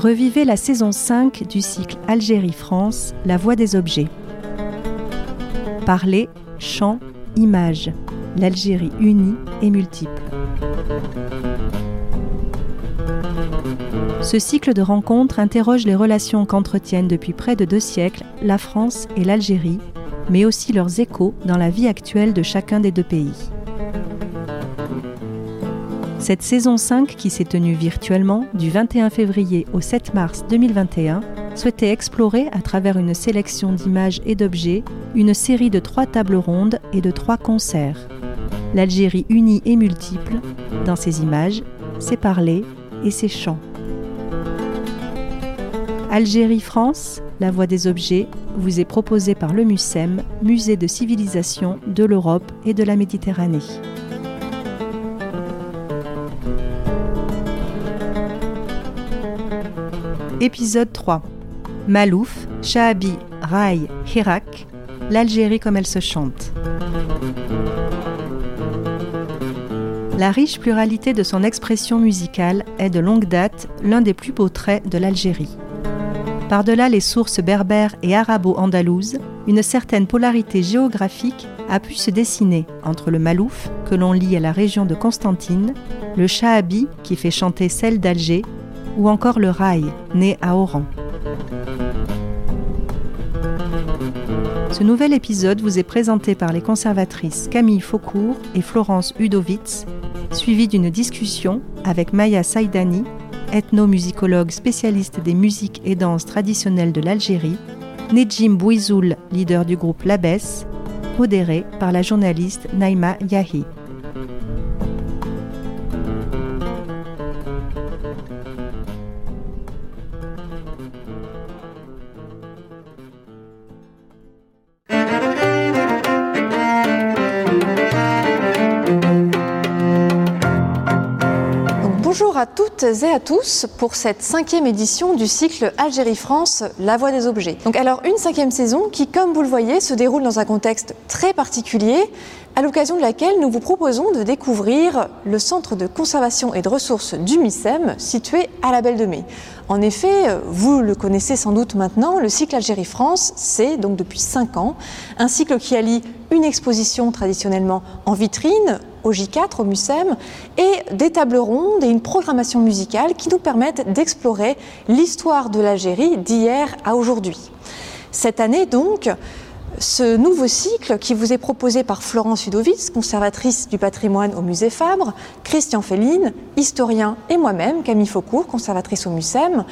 Revivez la saison 5 du cycle Algérie-France, La voix des objets. Parler, chant, image. L'Algérie unie et multiple. Ce cycle de rencontres interroge les relations qu'entretiennent depuis près de deux siècles la France et l'Algérie, mais aussi leurs échos dans la vie actuelle de chacun des deux pays. Cette saison 5, qui s'est tenue virtuellement du 21 février au 7 mars 2021, souhaitait explorer, à travers une sélection d'images et d'objets, une série de trois tables rondes et de trois concerts. L'Algérie unie et multiple, dans ses images, ses parlers et ses chants. Algérie-France, la voix des objets, vous est proposée par le MUSEM, Musée de civilisation de l'Europe et de la Méditerranée. Épisode 3 Malouf, Shahabi, Rai, Hirak, l'Algérie comme elle se chante. La riche pluralité de son expression musicale est de longue date l'un des plus beaux traits de l'Algérie. Par-delà les sources berbères et arabo-andalouses, une certaine polarité géographique a pu se dessiner entre le Malouf, que l'on lie à la région de Constantine, le Shahabi, qui fait chanter celle d'Alger, ou encore le rail, né à Oran. Ce nouvel épisode vous est présenté par les conservatrices Camille Faucourt et Florence Udovitz, suivi d'une discussion avec Maya Saïdani, ethnomusicologue spécialiste des musiques et danses traditionnelles de l'Algérie, Nejim Bouizoul, leader du groupe Labès, modéré par la journaliste Naïma Yahi. Et à tous pour cette cinquième édition du cycle Algérie-France, La Voix des Objets. Donc alors une cinquième saison qui, comme vous le voyez, se déroule dans un contexte très particulier, à l'occasion de laquelle nous vous proposons de découvrir le centre de conservation et de ressources du MICEM situé à la Belle de Mai. En effet, vous le connaissez sans doute maintenant, le cycle Algérie-France, c'est donc depuis cinq ans un cycle qui allie une exposition traditionnellement en vitrine au J4, au MUSEM, et des tables rondes et une programmation musicale qui nous permettent d'explorer l'histoire de l'Algérie d'hier à aujourd'hui. Cette année donc, ce nouveau cycle qui vous est proposé par Florence Udovitz, conservatrice du patrimoine au musée Fabre, Christian Féline, historien, et moi-même, Camille Faucourt, conservatrice au MUSEM,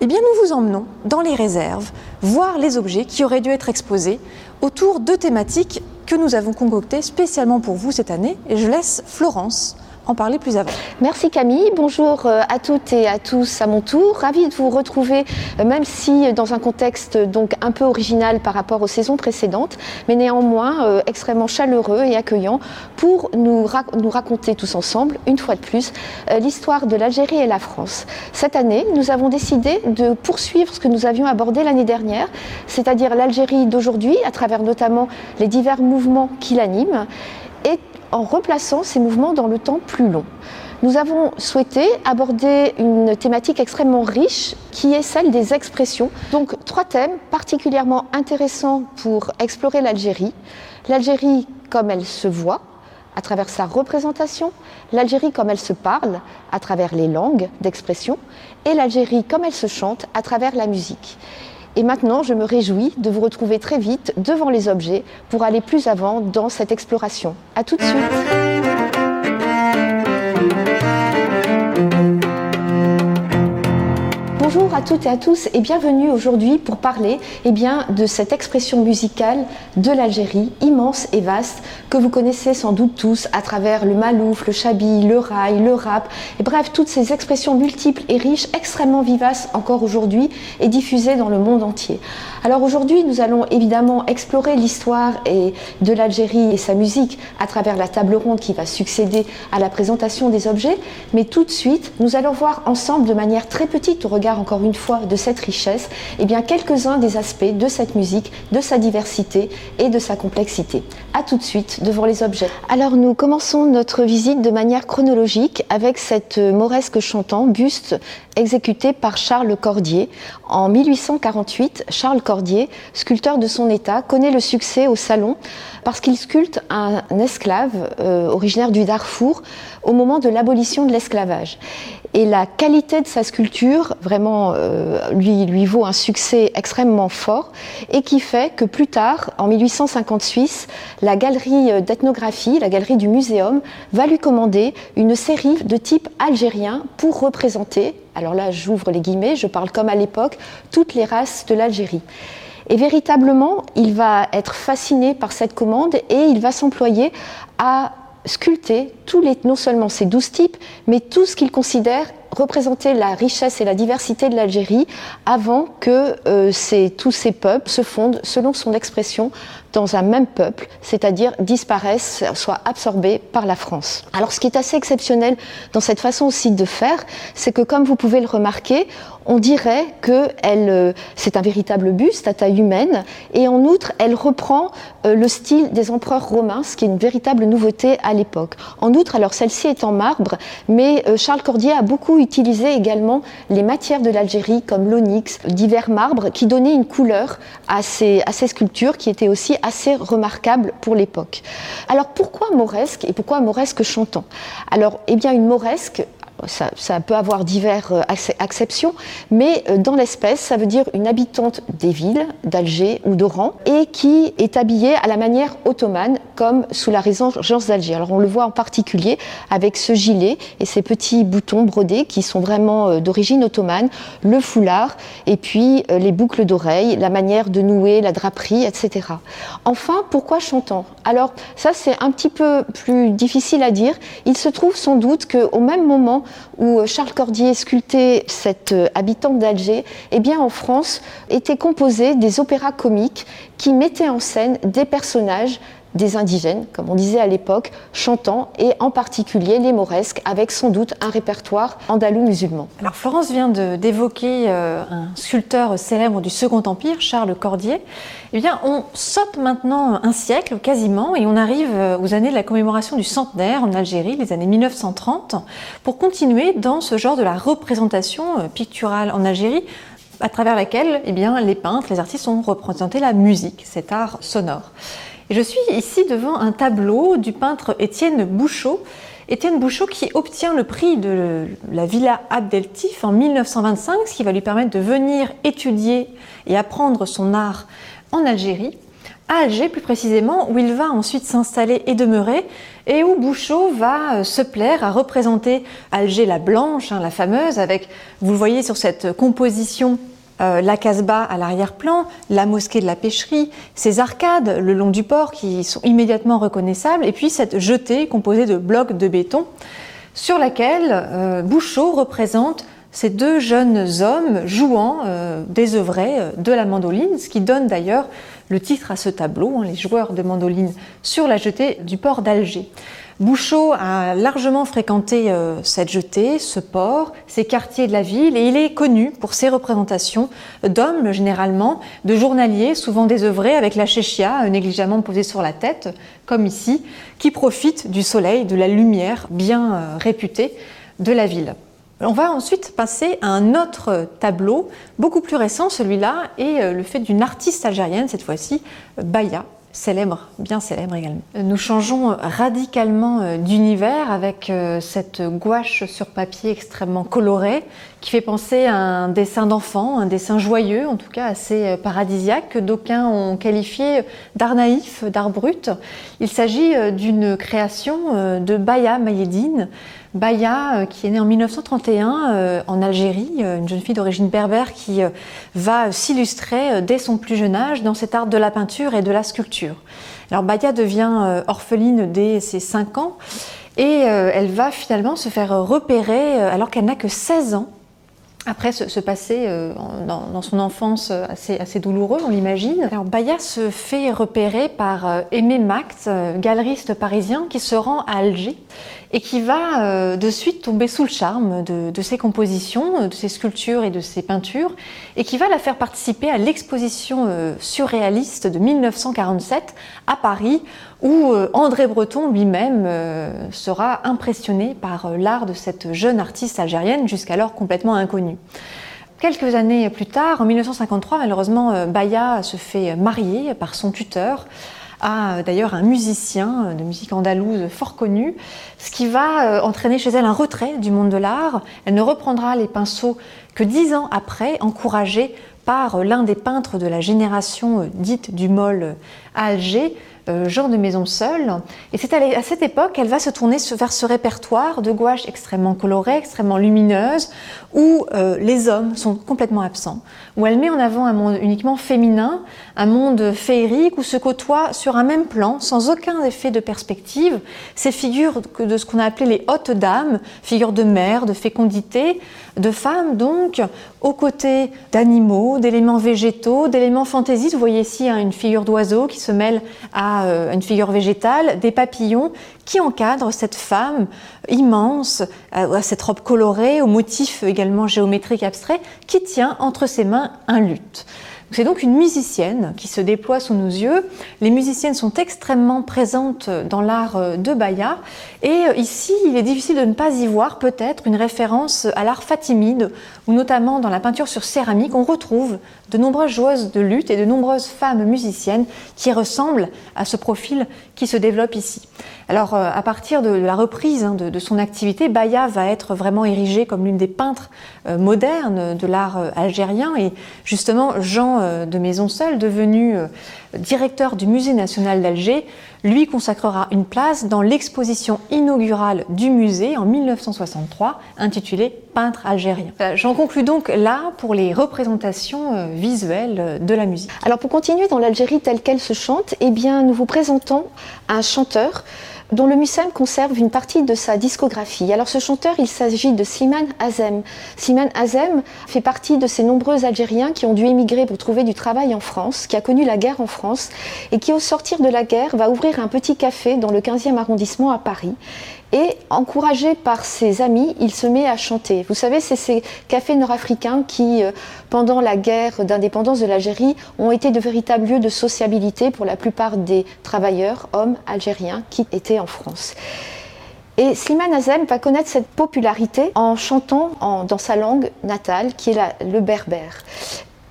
eh bien, nous vous emmenons dans les réserves, voir les objets qui auraient dû être exposés autour de thématiques que nous avons concoctées spécialement pour vous cette année. Et je laisse Florence en parler plus avant. Merci Camille, bonjour euh, à toutes et à tous à mon tour. Ravie de vous retrouver, euh, même si dans un contexte donc un peu original par rapport aux saisons précédentes, mais néanmoins euh, extrêmement chaleureux et accueillant pour nous, nous raconter tous ensemble, une fois de plus, l'histoire de l'Algérie et la France. Cette année, nous avons décidé de poursuivre ce que nous avions abordé l'année dernière, c'est-à-dire l'Algérie d'aujourd'hui, à travers notamment les divers mouvements qui l'animent et en replaçant ces mouvements dans le temps plus long. Nous avons souhaité aborder une thématique extrêmement riche qui est celle des expressions. Donc trois thèmes particulièrement intéressants pour explorer l'Algérie. L'Algérie comme elle se voit à travers sa représentation, l'Algérie comme elle se parle à travers les langues d'expression et l'Algérie comme elle se chante à travers la musique. Et maintenant, je me réjouis de vous retrouver très vite devant les objets pour aller plus avant dans cette exploration. A tout de suite. Bonjour à toutes et à tous et bienvenue aujourd'hui pour parler eh bien, de cette expression musicale de l'Algérie, immense et vaste, que vous connaissez sans doute tous à travers le malouf, le chabi, le rail, le rap, et bref, toutes ces expressions multiples et riches, extrêmement vivaces encore aujourd'hui et diffusées dans le monde entier. Alors aujourd'hui, nous allons évidemment explorer l'histoire de l'Algérie et sa musique à travers la table ronde qui va succéder à la présentation des objets, mais tout de suite, nous allons voir ensemble de manière très petite au regard encore une fois de cette richesse, eh bien quelques-uns des aspects de cette musique, de sa diversité et de sa complexité. A tout de suite devant les objets. Alors nous commençons notre visite de manière chronologique avec cette mauresque chantant buste exécuté par Charles Cordier. En 1848, Charles Cordier, sculpteur de son état, connaît le succès au salon parce qu'il sculpte un esclave euh, originaire du Darfour au moment de l'abolition de l'esclavage. Et la qualité de sa sculpture vraiment euh, lui, vaut un succès extrêmement fort et qui fait que plus tard, en 1856, la galerie d'ethnographie, la galerie du muséum, va lui commander une série de type algérien pour représenter, alors là j'ouvre les guillemets, je parle comme à l'époque, toutes les races de l'Algérie. Et véritablement, il va être fasciné par cette commande et il va s'employer à sculpter tous les, non seulement ces douze types, mais tout ce qu'il considère représenter la richesse et la diversité de l'Algérie avant que euh, tous ces peuples se fondent, selon son expression, dans un même peuple, c'est-à-dire disparaissent, soient absorbés par la France. Alors ce qui est assez exceptionnel dans cette façon aussi de faire, c'est que comme vous pouvez le remarquer, on dirait que euh, c'est un véritable buste à taille humaine, et en outre, elle reprend euh, le style des empereurs romains, ce qui est une véritable nouveauté à l'époque. En outre, alors celle-ci est en marbre, mais euh, Charles Cordier a beaucoup utilisé également les matières de l'Algérie, comme l'onyx, divers marbres, qui donnaient une couleur à ces, à ces sculptures qui étaient aussi assez remarquable pour l'époque. Alors pourquoi mauresque et pourquoi mauresque chantant? Alors, eh bien, une mauresque, ça, peut avoir diverses euh, acceptions, mais euh, dans l'espèce, ça veut dire une habitante des villes d'Alger ou d'Oran et qui est habillée à la manière ottomane, comme sous la régence d'Alger. Alors on le voit en particulier avec ce gilet et ces petits boutons brodés qui sont vraiment euh, d'origine ottomane, le foulard et puis les boucles d'oreilles, la manière de nouer, la draperie, etc. Enfin, pourquoi chantant? Alors ça c'est un petit peu plus difficile à dire. Il se trouve sans doute qu'au même moment où euh, Charles Cordier sculptait cette euh, habitante d'Alger, eh bien en France étaient composés des opéras comiques qui mettaient en scène des personnages des indigènes, comme on disait à l'époque, chantant, et en particulier les mauresques, avec sans doute un répertoire andalou musulman. Alors Florence vient d'évoquer euh, un sculpteur célèbre du Second Empire, Charles Cordier. Eh bien, on saute maintenant un siècle quasiment, et on arrive euh, aux années de la commémoration du centenaire en Algérie, les années 1930, pour continuer dans ce genre de la représentation euh, picturale en Algérie à travers laquelle eh bien, les peintres, les artistes ont représenté la musique, cet art sonore je suis ici devant un tableau du peintre Étienne Bouchot. Étienne Bouchot qui obtient le prix de la Villa Abdeltif en 1925, ce qui va lui permettre de venir étudier et apprendre son art en Algérie, à Alger plus précisément, où il va ensuite s'installer et demeurer, et où Bouchot va euh, se plaire à représenter Alger la blanche, hein, la fameuse, avec, vous le voyez sur cette composition euh, la Casbah à l'arrière-plan, la mosquée de la pêcherie, ces arcades le long du port qui sont immédiatement reconnaissables, et puis cette jetée composée de blocs de béton sur laquelle euh, Bouchot représente ces deux jeunes hommes jouant euh, des œuvrets de la mandoline, ce qui donne d'ailleurs le titre à ce tableau, hein, les joueurs de mandoline sur la jetée du port d'Alger. Bouchot a largement fréquenté euh, cette jetée, ce port, ces quartiers de la ville, et il est connu pour ses représentations d'hommes généralement, de journaliers, souvent désœuvrés, avec la chéchia euh, négligemment posée sur la tête, comme ici, qui profitent du soleil, de la lumière bien euh, réputée de la ville. On va ensuite passer à un autre tableau, beaucoup plus récent celui-là, et le fait d'une artiste algérienne, cette fois-ci, Baya, célèbre, bien célèbre également. Nous changeons radicalement euh, d'univers avec euh, cette gouache sur papier extrêmement colorée qui fait penser à un dessin d'enfant, un dessin joyeux, en tout cas assez euh, paradisiaque, que d'aucuns ont qualifié d'art naïf, d'art brut. Il s'agit d'une création de Baya Mayedine, Baya, euh, qui est née en 1931 euh, en Algérie, euh, une jeune fille d'origine berbère qui va s'illustrer dès son plus jeune âge dans cet art de la peinture et de la sculpture. Alors Baya devient orpheline dès ses 5 ans et elle va finalement se faire repérer alors qu'elle n'a que 16 ans après ce, passé euh, dans, son enfance assez, assez douloureux, on l'imagine. Alors Baya se fait repérer par euh, Aimé Mact, euh, galeriste parisien, qui se rend à Alger et qui va de suite tomber sous le charme de, de, ses compositions, de ses sculptures et de ses peintures, et qui va la faire participer à l'exposition surréaliste de 1947 à Paris, où André Breton lui-même sera impressionné par l'art de cette jeune artiste algérienne, jusqu'alors complètement inconnue. Quelques années plus tard, en 1953, malheureusement, euh, Baya se fait marier par son tuteur à d'ailleurs un musicien de musique andalouse fort connu, ce qui va euh, entraîner chez elle un retrait du monde de l'art. Elle ne reprendra les pinceaux que dix ans après, encouragée par l'un des peintres de la génération euh, dite du Moll à Alger, euh, Jean de Maison Seul. Et c'est à cette époque qu'elle va se tourner vers ce répertoire de gouaches extrêmement colorées, extrêmement lumineuses, où euh, les hommes sont complètement absents, où elle met en avant un monde uniquement féminin, un monde féerique où se côtoient sur un même plan, sans aucun effet de perspective, ces figures de ce qu'on a appelé les hautes dames, figures de mère, de fécondité, de femmes donc, aux côtés d'animaux, d'éléments végétaux, d'éléments fantaisistes. Vous voyez ici hein, une figure d'oiseau qui se mêle à euh, une figure végétale, des papillons qui encadrent cette femme immense, euh, à cette robe colorée, aux motifs également géométriques abstraits, qui tient entre ses mains un luth. C'est donc une musicienne qui se déploie sous nos yeux. Les musiciennes sont extrêmement présentes dans l'art de Baya. Et ici, il est difficile de ne pas y voir peut-être une référence à l'art fatimide, où notamment dans la peinture sur céramique, on retrouve de nombreuses joueuses de lutte et de nombreuses femmes musiciennes qui ressemblent à ce profil qui se développe ici. Alors, euh, à partir de la reprise hein, de, son activité, Baya va être vraiment érigée comme l'une des peintres euh, modernes de l'art euh, algérien. Et justement, Jean de Maisonseul, devenu directeur du Musée national d'Alger, lui consacrera une place dans l'exposition inaugurale du musée en 1963 intitulée Peintre algérien. J'en conclus donc là pour les représentations visuelles de la musique. Alors pour continuer dans l'Algérie telle qu'elle se chante, eh bien nous vous présentons un chanteur dont le MUSEM conserve une partie de sa discographie. Alors ce chanteur, il s'agit de Slimane Azem. Slimane Azem fait partie de ces nombreux Algériens qui ont dû émigrer pour trouver du travail en France, qui a connu la guerre en France et qui au sortir de la guerre va ouvrir un petit café dans le 15e arrondissement à Paris et encouragé par ses amis, il se met à chanter. Vous savez, c'est ces cafés nord-africains qui, euh, pendant la guerre d'indépendance de l'Algérie, ont été de véritables lieux de sociabilité pour la plupart des travailleurs, hommes algériens, qui étaient en France. Et Slimane Azem va connaître cette popularité en chantant dans sa langue natale, qui est le berbère.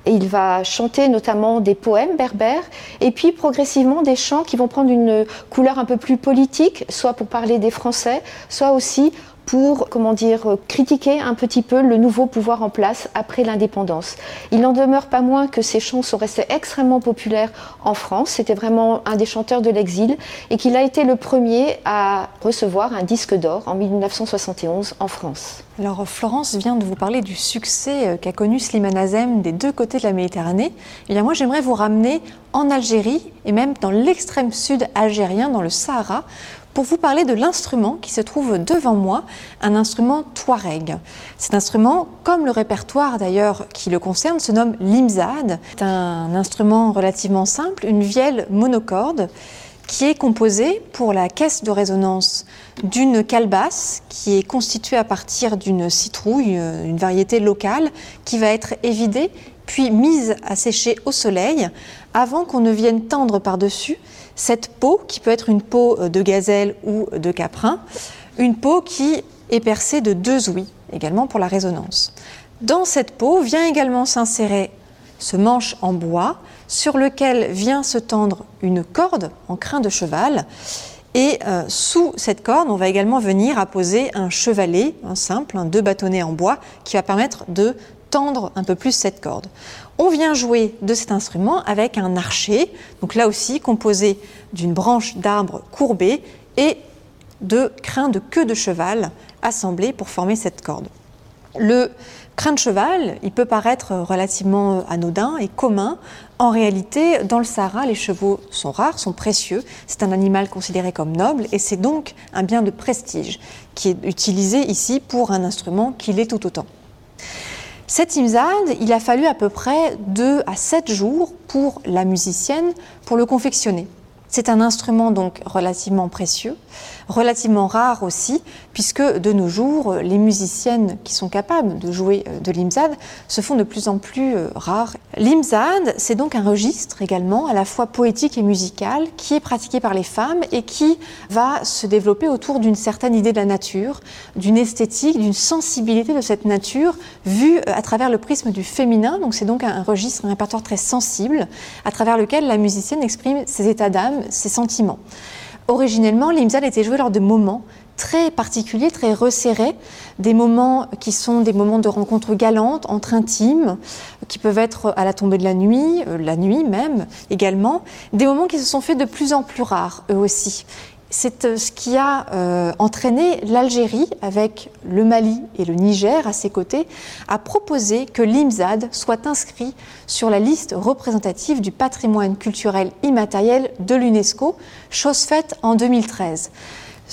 Il va chanter notamment des poèmes berbères et puis progressivement des chants qui vont prendre une couleur un peu plus politique, soit pour parler des Français, soit aussi pour, comment dire, critiquer un petit peu le nouveau pouvoir en place après l'indépendance. Il n'en demeure pas moins que ces chants sont restés extrêmement populaires en France. C'était vraiment un des chanteurs de l'exil et qu'il a été le premier à recevoir un disque d'or en 1971 en France. Alors Florence vient de vous parler du succès euh, qu'a connu Slimane Azem des deux côtés de la Méditerranée. Eh bien moi j'aimerais vous ramener en Algérie et même dans l'extrême sud algérien, dans le Sahara, pour vous parler de l'instrument qui se trouve devant moi, un instrument touareg. Cet instrument, comme le répertoire d'ailleurs qui le concerne, se nomme l'imzad. C'est un instrument relativement simple, une vielle monocorde qui est composée pour la caisse de résonance d'une calebasse qui est constituée à partir d'une citrouille, une variété locale, qui va être évidée puis mise à sécher au soleil avant qu'on ne vienne tendre par-dessus cette peau, qui peut être une peau euh, de gazelle ou de caprin, une peau qui est percée de deux ouïes, également pour la résonance. Dans cette peau vient également s'insérer ce manche en bois sur lequel vient se tendre une corde en crin de cheval. Et euh, sous cette corde, on va également venir apposer un chevalet, un simple, un deux bâtonnets en bois, qui va permettre de tendre un peu plus cette corde. On vient jouer de cet instrument avec un archer, donc là aussi composé d'une branche d'arbre courbée et de crins de queue de cheval assemblés pour former cette corde. Le crin de cheval, il peut paraître relativement anodin et commun. En réalité, dans le Sahara, les chevaux sont rares, sont précieux. C'est un animal considéré comme noble et c'est donc un bien de prestige qui est utilisé ici pour un instrument qui l'est tout autant. Cet imzad, il a fallu à peu près 2 à 7 jours pour la musicienne pour le confectionner. C'est un instrument donc relativement précieux, relativement rare aussi, puisque de nos jours, les musiciennes qui sont capables de jouer euh, de l'imzad se font de plus en plus euh, rares. L'imzad, c'est donc un registre également, à la fois poétique et musical, qui est pratiqué par les femmes et qui va se développer autour d'une certaine idée de la nature, d'une esthétique, d'une sensibilité de cette nature vue euh, à travers le prisme du féminin. Donc c'est donc un registre, un répertoire très sensible, à travers lequel la musicienne exprime ses états d'âme, ses sentiments. Originellement, l'imzal était joué lors de moments très particuliers, très resserrés, des moments qui sont des moments de rencontres galantes, entre intimes, qui peuvent être à la tombée de la nuit, euh, la nuit même également, des moments qui se sont faits de plus en plus rares, eux aussi c'est euh, ce qui a euh, entraîné l'Algérie, avec le Mali et le Niger à ses côtés, à proposer que l'IMZAD soit inscrit sur la liste représentative du patrimoine culturel immatériel de l'UNESCO, chose faite en 2013.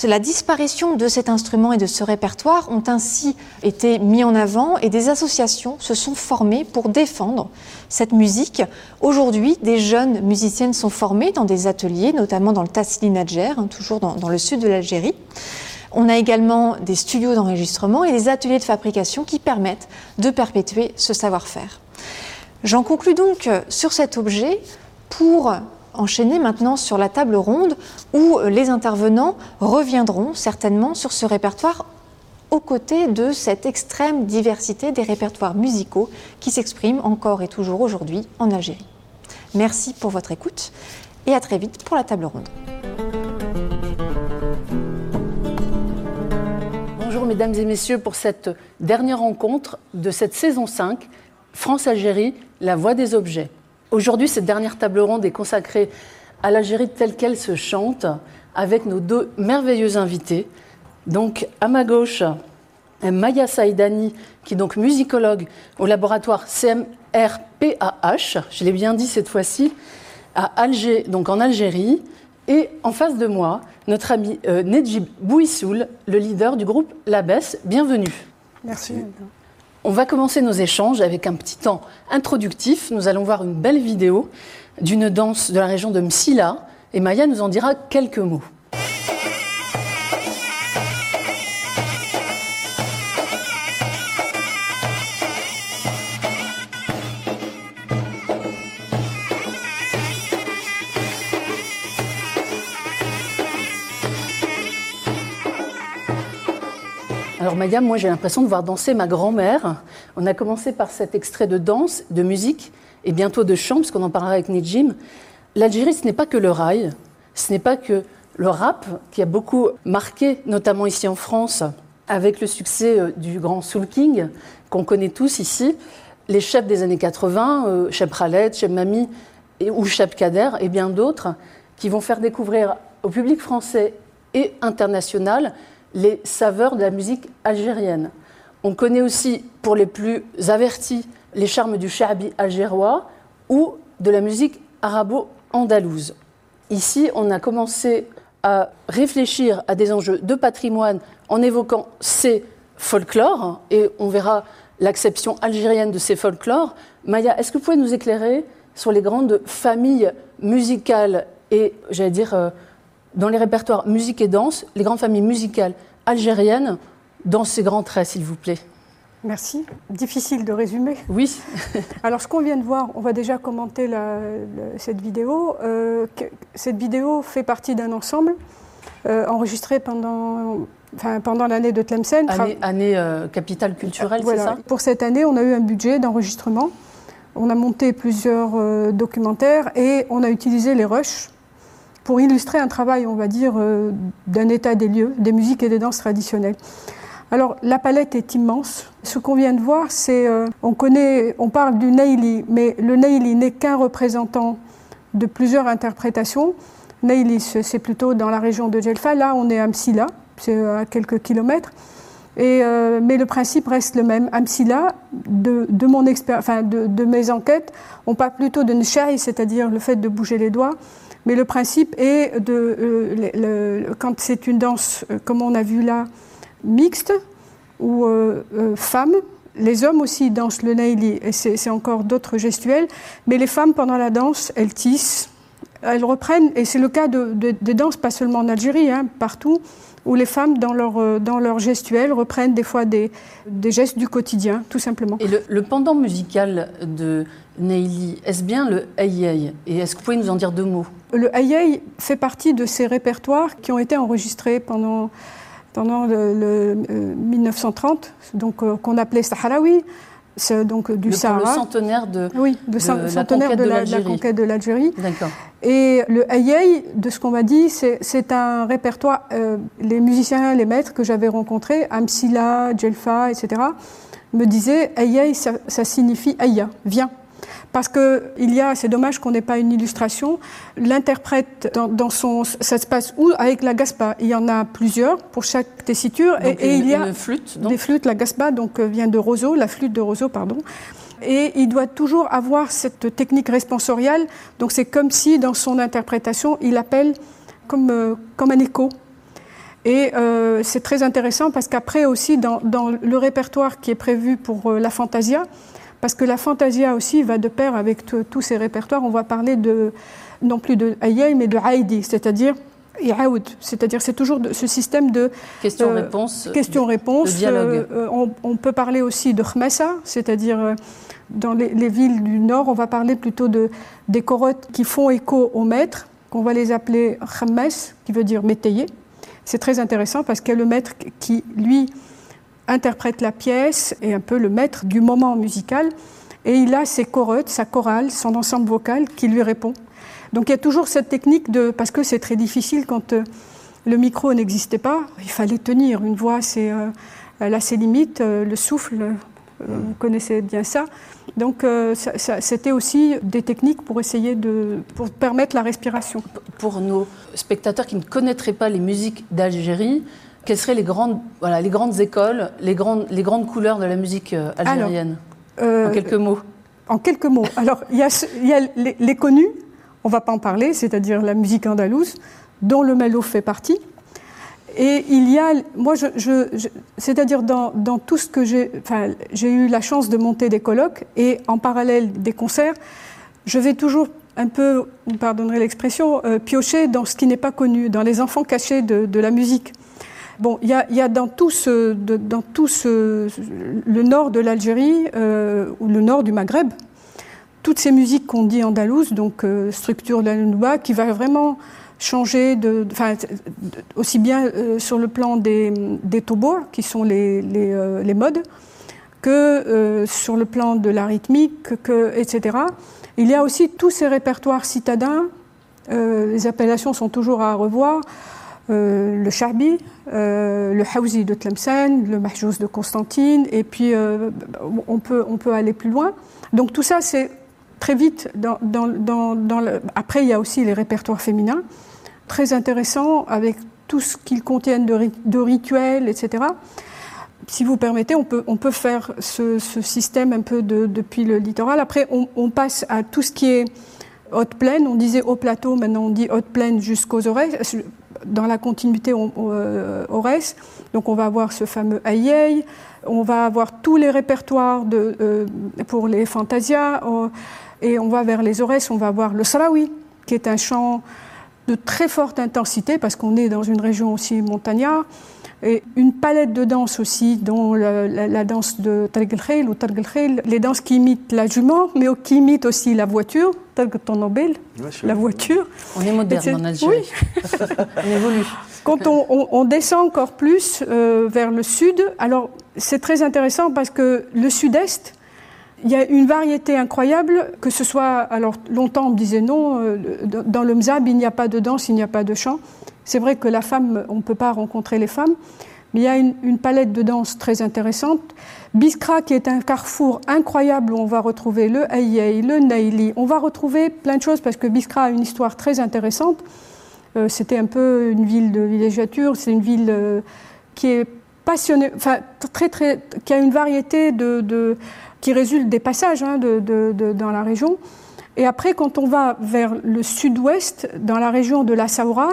La disparition de cet instrument et de ce répertoire ont ainsi été mis en avant et des associations se sont formées pour défendre cette musique. Aujourd'hui, des jeunes musiciennes sont formées dans des ateliers, notamment dans le Tassili Nadjer, hein, toujours dans, dans le sud de l'Algérie. On a également des studios d'enregistrement et des ateliers de fabrication qui permettent de perpétuer ce savoir-faire. J'en conclus donc sur cet objet pour enchaîner maintenant sur la table ronde où les intervenants reviendront certainement sur ce répertoire aux côtés de cette extrême diversité des répertoires musicaux qui s'expriment encore et toujours aujourd'hui en Algérie. Merci pour votre écoute et à très vite pour la table ronde. Bonjour mesdames et messieurs pour cette dernière rencontre de cette saison 5, France-Algérie, la voix des objets. Aujourd'hui, cette dernière table ronde est consacrée à l'Algérie telle qu'elle se chante, avec nos deux merveilleux invités. Donc, à ma gauche, Maya Saïdani, qui est donc musicologue au laboratoire CMRPAH, je l'ai bien dit cette fois-ci, à Alger, donc en Algérie. Et en face de moi, notre ami euh, Nedjib Bouissoul, le leader du groupe Labès. Bienvenue. Merci. On va commencer nos échanges avec un petit temps introductif. Nous allons voir une belle vidéo d'une danse de la région de Msila et Maya nous en dira quelques mots. Alors Maya, moi j'ai l'impression de voir danser ma grand-mère. On a commencé par cet extrait de danse, de musique et bientôt de chant, puisqu'on en parlera avec Nijim. L'Algérie, ce n'est pas que le rail, ce n'est pas que le rap qui a beaucoup marqué, notamment ici en France, avec le succès euh, du grand Soul King qu'on connaît tous ici. Les chefs des années 80, euh, Cheb Khaled, Cheb Mami ou Cheb Kader et bien d'autres, qui vont faire découvrir au public français et international les saveurs de la musique algérienne. On connaît aussi, pour les plus avertis, les charmes du shabi algérois ou de la musique arabo-andalouse. Ici, on a commencé à réfléchir à des enjeux de patrimoine en évoquant ces folklores, et on verra l'acception algérienne de ces folklores. Maya, est-ce que vous pouvez nous éclairer sur les grandes familles musicales et, j'allais dire, euh, dans les répertoires musique et danse, les grandes familles musicales algériennes dans ces grands traits, s'il vous plaît. Merci. Difficile de résumer. Oui. Alors, ce qu'on vient de voir, on va déjà commenter cette vidéo. Euh, cette vidéo fait partie d'un ensemble euh, enregistré pendant, enfin, pendant l'année de Tlemcen. Année, année euh, capitale culturelle, c'est ça? Pour cette année, on a eu un budget d'enregistrement. On a monté plusieurs documentaires et on a utilisé les rushs pour illustrer un travail, on va dire, euh, d'un état des lieux, des musiques et des danses traditionnelles. Alors la palette est immense. Ce qu'on vient de voir, c'est, euh, on connaît, on parle du Neili, mais le Neili n'est qu'un représentant de plusieurs interprétations. Neili, c'est plutôt dans la région de Djelfa. Là, on est à Msila, c'est à quelques kilomètres. Euh, mais le principe reste le même. Amsila, de, de, mes enquêtes, on parle plutôt de nshai, c'est-à-dire le fait de bouger les doigts, mais le principe est de, euh, quand c'est une danse, euh, comme on a vu là, mixte, où euh, femmes Les hommes aussi dansent le naili, et c'est encore d'autres gestuels, mais les femmes, pendant la danse, elles tissent, elles reprennent, et c'est le cas de, des danses, pas seulement en Algérie, hein, partout, où les femmes, dans leur, euh, dans leur gestuelle, reprennent des fois des, des gestes du quotidien, tout simplement. Et le, pendant musical de Neili, est-ce bien le ayay Et est-ce que vous pouvez nous en dire deux mots? Le ayay fait partie de ces répertoires qui ont été enregistrés pendant, pendant le, 1930, euh, donc euh, qu'on appelait Saharawi donc du le, Sahara. Le centenaire de, oui, de, centenaire de, la, conquête de l'Algérie. D'accord. Et le ayay, de ce qu'on m'a dit, c'est un répertoire. Euh, les musiciens, les maîtres que j'avais rencontrés, Amsila, Djelfa, etc., me disaient ayay, ça, ça signifie aya, viens. Parce que il y a, c'est dommage qu'on n'ait pas une illustration. L'interprète dans, son, ça se passe où? Avec la gaspa. Il y en a plusieurs pour chaque tessiture, et, il y a flûte, des flûtes. La gaspa donc euh, vient de Roseau, la flûte de Roseau, pardon. Et il doit toujours avoir cette technique responsoriale. Donc c'est comme si dans son interprétation, il appelle comme, euh, comme un écho. Et euh, c'est très intéressant parce qu'après aussi, dans, dans, le répertoire qui est prévu pour la Fantasia, parce que la fantasia aussi va de pair avec tous ces répertoires. On va parler de, non plus de ayay, mais de haïdi, c'est-à-dire c'est-à-dire c'est toujours ce système de question-réponse. Euh, question-réponse. dialogue. Euh, on, peut parler aussi de khmessa, c'est-à-dire euh, dans les, villes du nord, on va parler plutôt de des corottes qui font écho au maître, qu'on va les appeler khammes, qui veut dire métayer. C'est très intéressant parce qu'il y a le maître qui, lui, interprète la pièce et un peu le maître du moment musical. Et il a ses chorutes, sa chorale, son ensemble vocal qui lui répond. Donc il y a toujours cette technique de. Parce que c'est très difficile quand euh, le micro n'existait pas, il fallait tenir. Une voix, c'est, euh, elle a ses limites, euh, le souffle, vous connaissez bien ça. Donc c'était aussi des techniques pour essayer de. pour permettre la respiration. Pour nos spectateurs qui ne connaîtraient pas les musiques d'Algérie, quelles seraient les grandes, voilà, les grandes écoles, les grandes, les grandes couleurs de la musique euh, algérienne? Euh, En quelques mots. En quelques mots. Alors, il y a, y a les, les, connus, on ne va pas en parler, c'est-à-dire la musique andalouse, dont le mello fait partie. Et il y a, moi, je, je, c'est-à-dire dans, dans, tout ce que j'ai, enfin, j'ai eu la chance de monter des colloques et en parallèle des concerts, je vais toujours un peu, vous pardonnerez l'expression, euh, piocher dans ce qui n'est pas connu, dans les enfants cachés de, de la musique. Bon, il y a, dans tout, le nord de l'Algérie euh, ou le nord du Maghreb, toutes ces musiques qu'on dit andalouses, donc euh, structure de la Nouba, qui va vraiment changer, aussi bien euh, sur le plan des, des qui sont les, modes, que sur le plan de la rythmique, que, etc. Il y a aussi tous ces répertoires citadins, les appellations sont toujours à revoir, le Charbi, euh, le Haouzi de Tlemcen, le Mahjouz de Constantine, et puis euh, on, peut, on peut aller plus loin. Donc tout ça, c'est très vite. Après, il y a aussi les répertoires féminins, très intéressants, avec tout ce qu'ils contiennent de, rituels, etc. Si vous permettez, on peut, on peut faire ce, système un peu de, depuis le littoral. Après, on, on passe à tout ce qui est haute plaine. On disait haut plateau, maintenant on dit haute plaine jusqu'aux oreilles dans la continuité au, euh. Donc on va avoir ce fameux Ayei, on va avoir tous les répertoires euh, pour les fantasias, euh, et on va vers les Aurès, on va avoir le Sarawi, qui est un chant de très forte intensité, parce qu'on est dans une région aussi montagnard, et une palette de danses aussi, dont la, danse de Targ el ou Targ el les danses qui imitent la jument, mais qui imitent aussi la voiture, Targ Tonobel, la voiture. On est moderne en Algérie. Oui. on évolue. Quand on, descend encore plus euh, vers le sud, alors c'est très intéressant parce que le sud-est, il y a une variété incroyable, que ce soit, alors longtemps on me disait non, euh, dans le Mzab il n'y a pas de danse, il n'y a pas de chant. C'est vrai que la femme, on ne peut pas rencontrer les femmes, mais il y a une, palette de danse très intéressante. Biskra, qui est un carrefour incroyable où on va retrouver le Ayei, le Naili, on va retrouver plein de choses parce que Biskra a une histoire très intéressante. Euh, c'était un peu une ville de villégiature, c'est une ville euh, qui est passionnée, enfin très très, qui a une variété de, qui résulte des passages hein, dans la région. Et après, quand on va vers le sud-ouest, dans la région de la Saoura,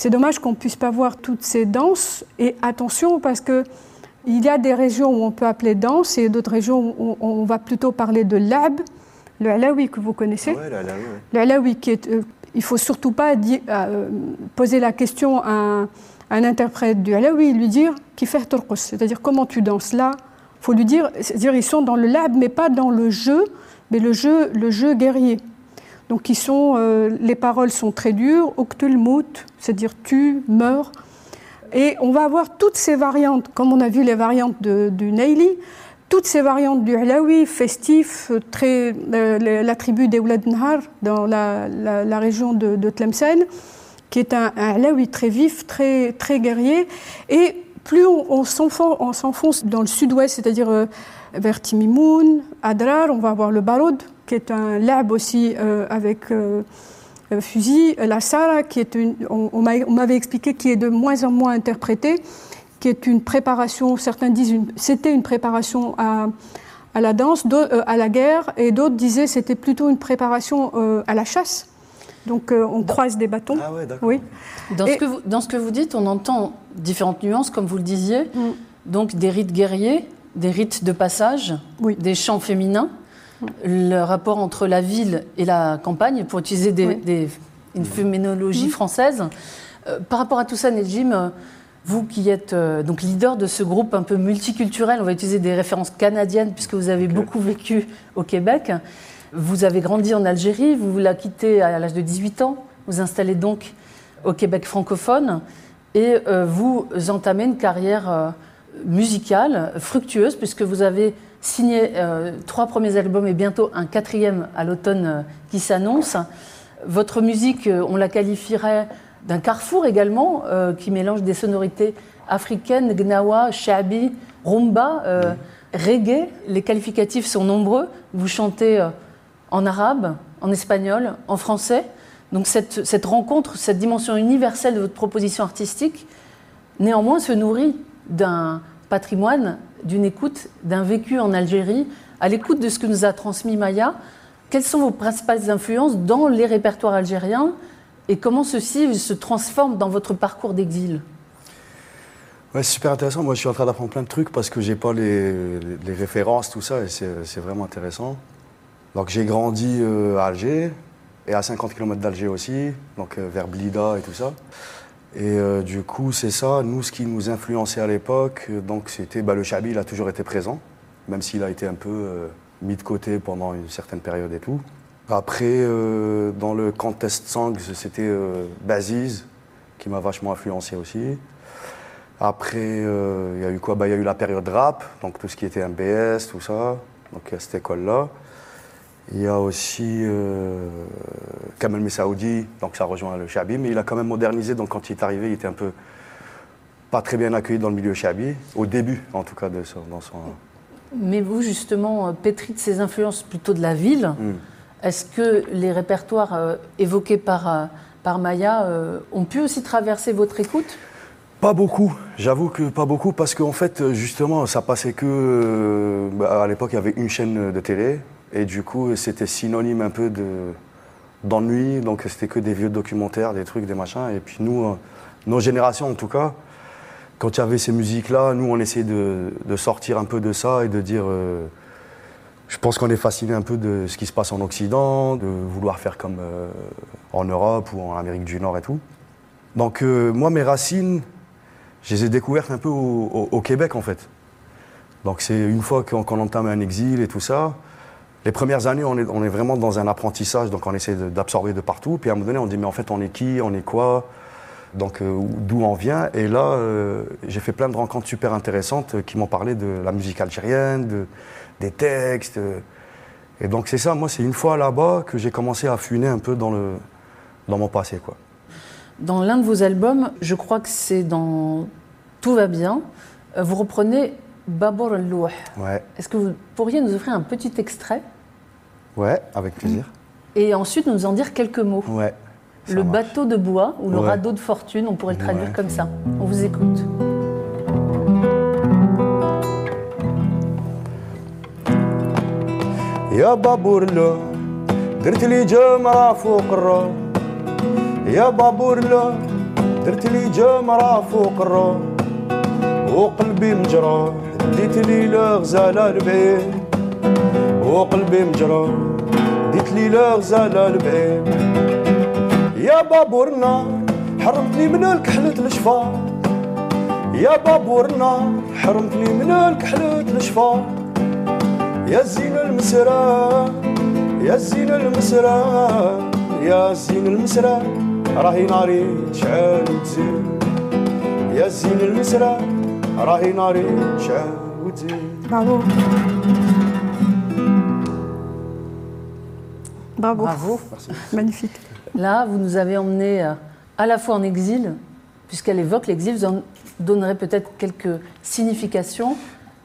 c'est dommage qu'on ne puisse pas voir toutes ces danses. Et attention, parce que Il y a des régions où on peut appeler danse et d'autres régions où on va plutôt parler de lab, le alawi que vous connaissez. Ouais, l'alawi, ouais. Le alawi qui est. euh, il faut surtout pas euh, poser la question à un, à un interprète du alawi, lui dire qui fait turqus, c'est-à-dire comment tu danses là. Il faut lui dire, c'est-à-dire ils sont dans le lab, mais pas dans le jeu, mais le jeu, le jeu guerrier. Donc euh, les paroles sont très dures, uktul mout, c'est-à-dire tu meurs. Et on va avoir toutes ces variantes, comme on a vu les variantes du Neili, toutes ces variantes du Alawi, festif, très, euh, la tribu des Oulad Nahar, dans la, région de, Tlemcen, qui est un, un très vif, très, très guerrier. Et plus on, on s'enfonce, on s'enfonce dans le sud-ouest, c'est-à-dire euh, vers Timimoun, Adrar, on va avoir le Baroud, qui est un lab aussi euh, avec euh, euh, fusil, la Sara, qui est une, on, on m'a- on m'avait expliqué, qui est de moins en moins interprétée, qui est une préparation, certains disent une- c'était une préparation à, à la danse, euh, à la guerre, et d'autres disaient c'était plutôt une préparation euh, à la chasse. Donc euh, on croise des bâtons. Ah ouais, d'accord. Oui. Dans, ce que vous, dans ce que vous dites, on entend différentes nuances, comme vous le disiez. Mm. Donc des rites guerriers, des rites de passage, Oui. des chants féminins, le rapport entre la ville et la campagne, pour utiliser des- Oui. des- une féminologie française. Euh, par rapport à tout ça, Nejim, euh, vous qui êtes euh, donc leader de ce groupe un peu multiculturel, on va utiliser des références canadiennes puisque vous avez beaucoup vécu au Québec. Vous avez grandi en Algérie, vous la quittez à l'âge de 18 ans, vous installez donc au Québec francophone et euh, vous entamez une carrière euh, musicale fructueuse puisque vous avez signé euh, trois premiers albums et bientôt un quatrième à l'automne euh, qui s'annonce. Votre musique, euh, on la qualifierait d'un carrefour également qui mélange des sonorités africaines, gnawa, shabi, rumba, reggae. Les qualificatifs sont nombreux. Vous chantez en arabe, en espagnol, en français. Donc cette, cette rencontre, cette dimension universelle de votre proposition artistique, néanmoins se nourrit d'un patrimoine, d'une écoute, d'un vécu en Algérie, à l'écoute de ce que nous a transmis Maya. Quelles sont vos principales influences dans les répertoires algériens et comment ceci se transforme dans votre parcours d'exil? Ouais, c'est super intéressant. Moi, je suis en train d'apprendre plein de trucs parce que j'ai pas les, références, tout ça, et c'est c'est vraiment intéressant. Donc, j'ai grandi euh, à Alger et à 50 km d'Alger aussi, donc euh, vers Blida et tout ça. Et euh, du coup, c'est ça. Nous, ce qui nous influençait à l'époque, euh, donc c'était bah, le chabi, il a toujours été présent, même s'il a été un peu euh, mis de côté pendant une certaine période et tout. Après, dans le contest songs, c'était Baziz qui m'a vachement influencé aussi. Après, il y a eu quoi? Bah, Il y a eu la période rap, donc tout ce qui était MBS, tout ça, donc a cette école-là. Il y a aussi euh, Kamel Messaoudi, donc ça rejoint le Chabi, mais il a quand même modernisé, donc quand il est arrivé, il était un peu pas très bien accueilli dans le milieu Chabi, au début en tout cas de son, dans son... Mais vous, justement, euh, pétri de ces influences plutôt de la ville, Hmm. est-ce que les répertoires euh, évoqués par, euh, par Maya ont pu aussi traverser votre écoute? Pas beaucoup, j'avoue que pas beaucoup, parce qu'en fait, justement, ça passait que. bah, à l'époque, il y avait une chaîne de télé, et du coup, c'était synonyme un peu de d'ennui, donc c'était que des vieux documentaires, des trucs, des machins. Et puis nous, euh, nos générations en tout cas, quand il y avait ces musiques-là, nous, on essayait de, sortir un peu de ça et de dire. euh, je pense qu'on est fasciné un peu de ce qui se passe en Occident, de vouloir faire comme euh, en Europe ou en Amérique du Nord et tout. Donc moi, mes racines, je les ai découvertes un peu au, Québec en fait. Donc c'est une fois qu'on entame un exil et tout ça. Les premières années, on est, vraiment dans un apprentissage, donc on essaie d'absorber de, partout. Puis à un moment donné, on dit mais en fait, on est qui, on est quoi, donc euh, d'où on vient? Et là, euh, j'ai fait plein de rencontres super intéressantes euh, qui m'ont parlé de la musique algérienne, de, des textes. Et donc c'est ça, moi, c'est une fois là-bas que j'ai commencé à funer un peu dans, le, dans mon passé, quoi. Dans l'un de vos albums, je crois que c'est dans Tout va bien, vous reprenez Babor al-Louh. Ouais, Est-ce que vous pourriez nous offrir un petit extrait ouais, avec plaisir. et ensuite nous en dire quelques mots Ouais. ça Le marche. bateau de bois ou le Ouais. radeau de fortune, on pourrait le traduire Ouais. comme ça. On vous écoute. يا بابور لو درت لي جمرة فوق الروح يا بابور لو درت لي جمرة فوق الروح وقلبي مجرى ديت لي لغزالة البعيد وقلبي مجرى ديت لي لغزالة البعيد يا بابور النار حرمتني من الكحلة الشفار يا بابور النار حرمتني من الكحلة الشفار يا زين المسرى يا زين المسرى يا زين المسرى راهي ناري تشعل وتزيد. يا زين المسرى راهي ناري تشعل وتزيد Bravo. Bravo. Bravo. Magnifique. Là, vous nous avez emmenés euh, à la fois en exil, puisqu'elle évoque l'exil, vous en donnerez peut-être quelques significations.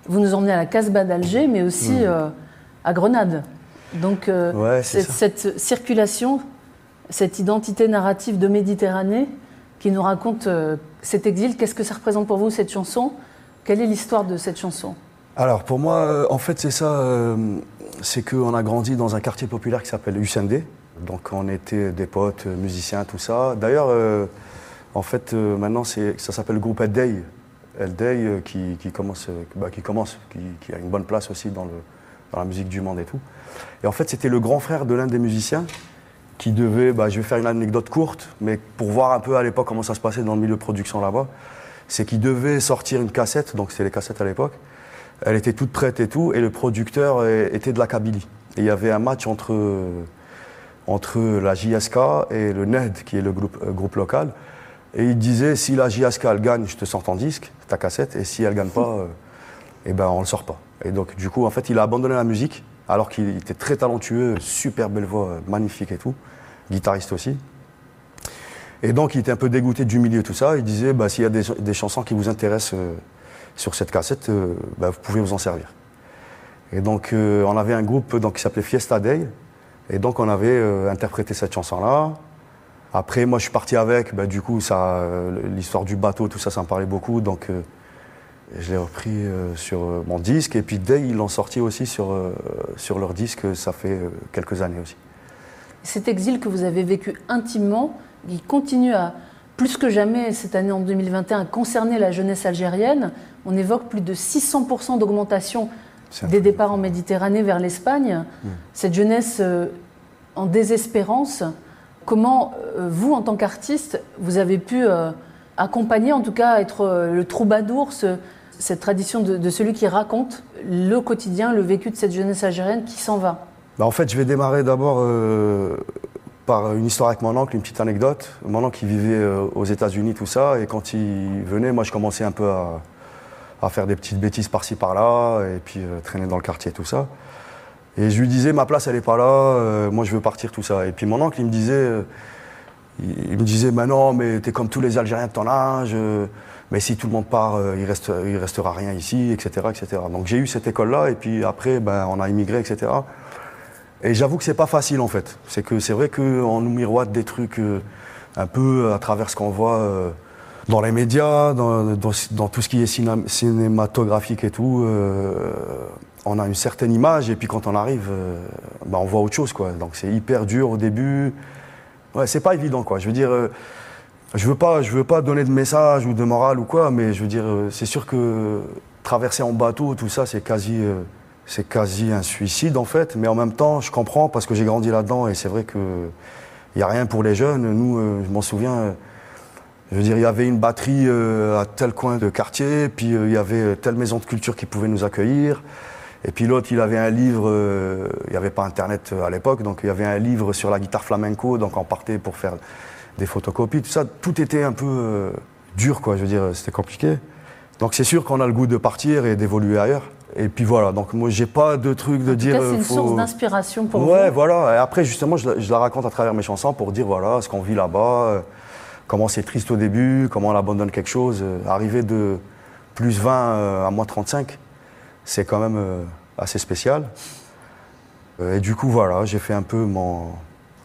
Vous nous emmenez à la Casbah d'Alger, mais aussi euh, à Grenade. Donc, euh, Mm. Ouais, c'est cette, cette circulation, cette identité narrative de Méditerranée qui nous raconte euh, cet exil, qu'est-ce que ça représente pour vous, cette chanson Quelle est l'histoire de cette chanson? Alors pour moi, euh, en fait, c'est ça. euh, c'est qu'on a grandi dans un quartier populaire qui s'appelle Hussein Donc on était des potes, euh, musiciens, tout ça. D'ailleurs, en fait, maintenant, ça s'appelle le groupe El Day. El Day euh, qui, qui commence, bah, qui, a une bonne place aussi dans la musique du monde et tout. Et en fait, c'était le grand frère de l'un des musiciens qui devait, bah, je vais faire une anecdote courte, mais pour voir un peu à l'époque comment ça se passait dans le milieu de production là-bas, c'est qu'il devait sortir une cassette, donc c'était les cassettes à l'époque, elle était toute prête et tout, et le producteur était de la Kabylie. Et il y avait un match entre, entre la JSK et le NED, qui est le groupe, euh, groupe local. Et il disait, si la JSK elle gagne, je te sors en disque, ta cassette, et si elle gagne pas, euh, eh ben on le sort pas. Et donc du coup, en fait, il a abandonné la musique, alors qu'il était très talentueux, super belle voix, euh, magnifique et tout, guitariste aussi. Et donc il était un peu dégoûté du milieu, tout ça. Il disait, bah, s'il y a des, chansons qui vous intéressent euh, sur cette cassette, euh, bah, vous pouvez vous en servir. Et donc euh, on avait un groupe donc, qui s'appelait Fiesta Day, et donc on avait interprété cette chanson-là. Après, moi je suis parti avec, bah, du coup, ça, l'histoire du bateau, tout ça, ça me parlait beaucoup, donc je l'ai repris sur mon disque. Et puis Day, ils l'ont sorti aussi sur, sur leur disque, ça fait quelques années aussi. Cet exil que vous avez vécu intimement, il continue à, plus que jamais cette année en 2021, à concerner la jeunesse algérienne. On évoque plus de 600% d'augmentation des départs en Méditerranée vers l'Espagne. Cette jeunesse euh, en désespérance, comment euh, vous, en tant qu'artiste, vous avez pu euh, accompagner, en tout cas être le troubadour, ce- cette tradition de, de celui qui raconte le quotidien, le vécu de cette jeunesse algérienne qui s'en va? Bah, en fait, je vais démarrer d'abord par une histoire avec mon oncle, une petite anecdote. Mon oncle, il vivait euh, aux États-Unis, tout ça, et quand il venait, moi, je commençais un peu à, faire des petites bêtises par-ci, par-là, et puis euh, traîner dans le quartier, tout ça. Et je lui disais, ma place, elle n'est pas là, euh, moi, je veux partir, tout ça. Et puis mon oncle, il me disait, il, me disait, mais non, mais t'es comme tous les Algériens de ton âge, mais si tout le monde part, il reste, il restera rien ici, etc., etc. Donc j'ai eu cette école-là, et puis après, ben, on a immigré, etc. Et j'avoue que c'est pas facile en fait. C'est que c'est vrai qu'on nous miroite des trucs euh, un peu à travers ce qu'on voit euh, dans les médias, dans, tout ce qui est cinéma- cinématographique et tout. euh, on a une certaine image et puis quand on arrive, euh, bah, on voit autre chose quoi. Donc c'est hyper dur au début. Ouais, c'est pas évident quoi. Je veux dire, euh, je veux pas, je veux pas donner de message ou de morale ou quoi, mais je veux dire, euh, c'est sûr que traverser en bateau, tout ça, c'est quasi, euh, c'est quasi un suicide en fait. Mais en même temps, je comprends parce que j'ai grandi là-dedans et c'est vrai que il y a rien pour les jeunes. Nous, euh, je m'en souviens. euh, je veux dire, il y avait une batterie euh, à tel coin de quartier, puis il y avait telle maison de culture qui pouvait nous accueillir. Et puis l'autre, il avait un livre, il n'y avait pas Internet à l'époque, donc il y avait un livre sur la guitare flamenco, donc on partait pour faire des photocopies, tout ça. Tout était un peu dur, quoi, je veux dire, c'était compliqué. Donc c'est sûr qu'on a le goût de partir et d'évoluer ailleurs. Et puis voilà, donc moi j'ai pas de truc de En dire. c'est euh, une faut- source d'inspiration pour Ouais, vous. voilà. Et après, justement, je la, je la raconte à travers mes chansons pour dire voilà ce qu'on vit là-bas, euh, comment c'est triste au début, comment on abandonne quelque chose. Euh, arriver de plus 20 euh, à moins 35, c'est quand même euh, assez spécial. Euh, et du coup, voilà, j'ai fait un peu mon.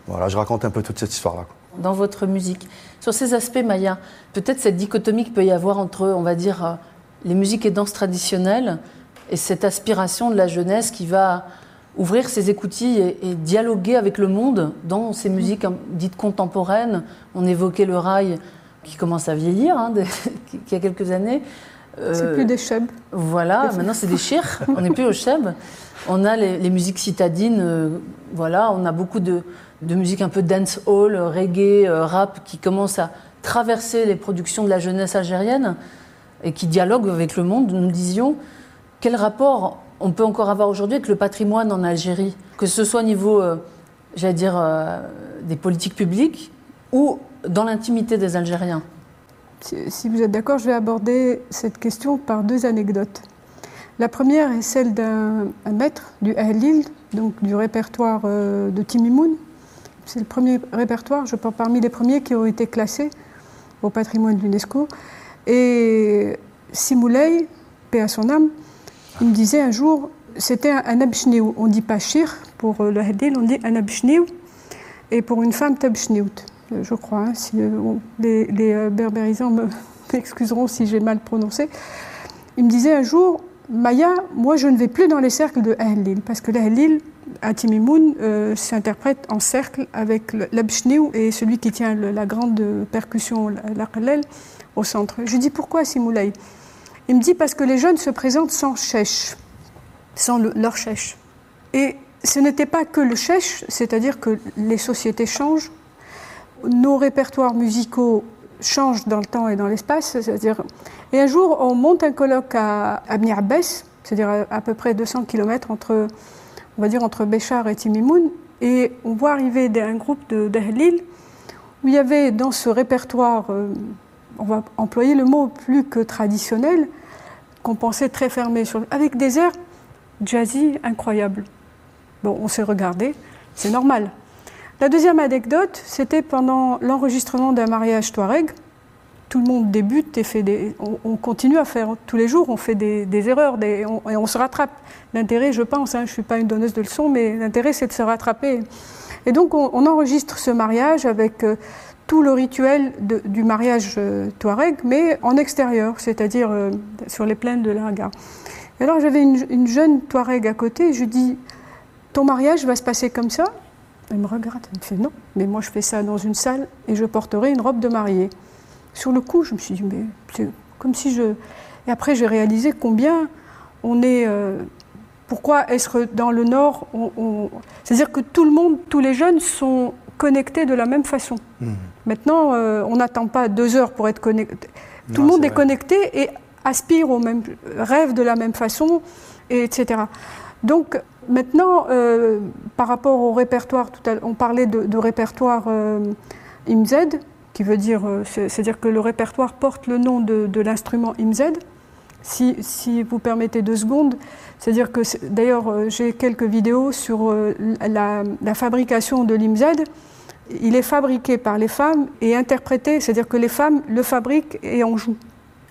Voilà, je raconte un peu toute cette histoire-là. dans votre musique. Sur ces aspects, Maya, peut-être cette dichotomie qu'il peut y avoir entre, on va dire, euh, les musiques et danses traditionnelles et cette aspiration de la jeunesse qui va ouvrir ses écoutilles et, et dialoguer avec le monde dans ces musiques hein, dites contemporaines. On évoquait le rail qui commence à vieillir, hein, de- qui a quelques années. c'est plus des cheb. Voilà, maintenant c'est des chirs, on n'est plus au cheb. On a les, musiques citadines, voilà, on a beaucoup de, de musique un peu dance hall, reggae, rap qui commencent à traverser les productions de la jeunesse algérienne et qui dialogue avec le monde. Nous disions quel rapport on peut encore avoir aujourd'hui avec le patrimoine en Algérie, que ce soit au niveau, euh, j'allais dire, euh, des politiques publiques ou dans l'intimité des Algériens? Si, vous êtes d'accord, je vais aborder cette question par deux anecdotes. La première est celle d'un maître du Ahlil, donc du répertoire euh, de Timimoun. C'est le premier répertoire, je pense, parmi les premiers qui ont été classés au patrimoine de l'UNESCO. Et Simoulay, paix à son âme, il me disait un jour, c'était un, un On dit pas shir pour le hadil, on dit un abshniou. Et pour une femme, tabshniut, je crois. Hein, si, euh, les, les euh, berbérisants m'excuseront si j'ai mal prononcé. Il me disait un jour, Maya, moi je ne vais plus dans les cercles de Ahlil, parce que l'Ahlil, à Timimoun, euh, s'interprète en cercle avec l'Abshniou et celui qui tient la grande percussion, l'Aqlel, au centre. Je dis pourquoi Simoulay Il me dit parce que les jeunes se présentent sans chèche, sans leur chèche. Et ce n'était pas que le chèche, c'est-à-dire que les sociétés changent, nos répertoires musicaux changent dans le temps et dans l'espace, c'est-à-dire et un jour, on monte un colloque à, à c'est-à-dire à, peu près 200 km entre, on va dire, entre Béchar et Timimoun, et on voit arriver un groupe d'Ahlil où il y avait dans ce répertoire, euh, on va employer le mot plus que traditionnel, qu'on pensait très fermé, avec des airs jazzy incroyables. Bon, on s'est regardé, c'est normal. La deuxième anecdote, c'était pendant l'enregistrement d'un mariage Touareg tout le monde débute et fait des. On, continue à faire tous les jours, on fait des, erreurs et on se rattrape. L'intérêt, je pense, hein, je ne suis pas une donneuse de leçons, mais l'intérêt, c'est de se rattraper. Et donc, on, enregistre ce mariage avec euh, tout le rituel du mariage euh, touareg, mais en extérieur, c'est-à-dire euh, sur les plaines de l'Arga. Alors, j'avais une, une, jeune touareg à côté et je dis Ton mariage va se passer comme ça? Elle me regarde, elle me fait Non, mais moi, je fais ça dans une salle et je porterai une robe de mariée. Sur le coup, je me suis dit, mais c'est comme si je. Et après, j'ai réalisé combien on est. Euh, pourquoi est-ce que dans le Nord, on, c'est-à-dire que tout le monde, tous les jeunes sont connectés de la même façon. Mmh. Maintenant, euh, on n'attend pas deux heures pour être connecté. Tout le monde est, connecté et aspire au même, rêve de la même façon, et etc. Donc maintenant, euh, par rapport au répertoire, tout à on parlait de, répertoire IMZ, qui veut dire, euh, c'est-à-dire que le répertoire porte le nom de, l'instrument IMZ. Si, si, vous permettez deux secondes, c'est-à-dire que, d'ailleurs, euh, j'ai quelques vidéos sur euh, la, fabrication de l'IMZ. Il est fabriqué par les femmes et interprété, c'est-à-dire que les femmes le fabriquent et en jouent.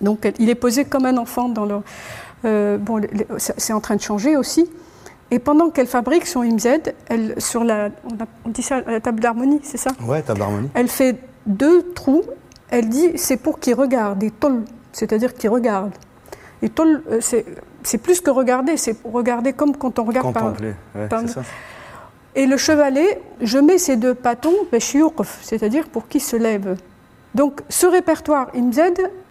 Donc, il est posé comme un enfant dans leur. bon, c'est en train de changer aussi. Et pendant qu'elle fabrique son IMZ, elle, sur la, on, dit ça, la table d'harmonie, c'est ça? Ouais, table d'harmonie. Elle fait deux trous, elle dit c'est pour qu'ils regardent, et tol, c'est-à-dire qu'ils regardent. Et tol, euh, c'est plus que regarder, c'est regarder comme quand on regarde Contempler, par, ça. Et le chevalet, je mets ces deux patons, c'est-à-dire pour qu'ils se lèvent. Donc ce répertoire IMZ,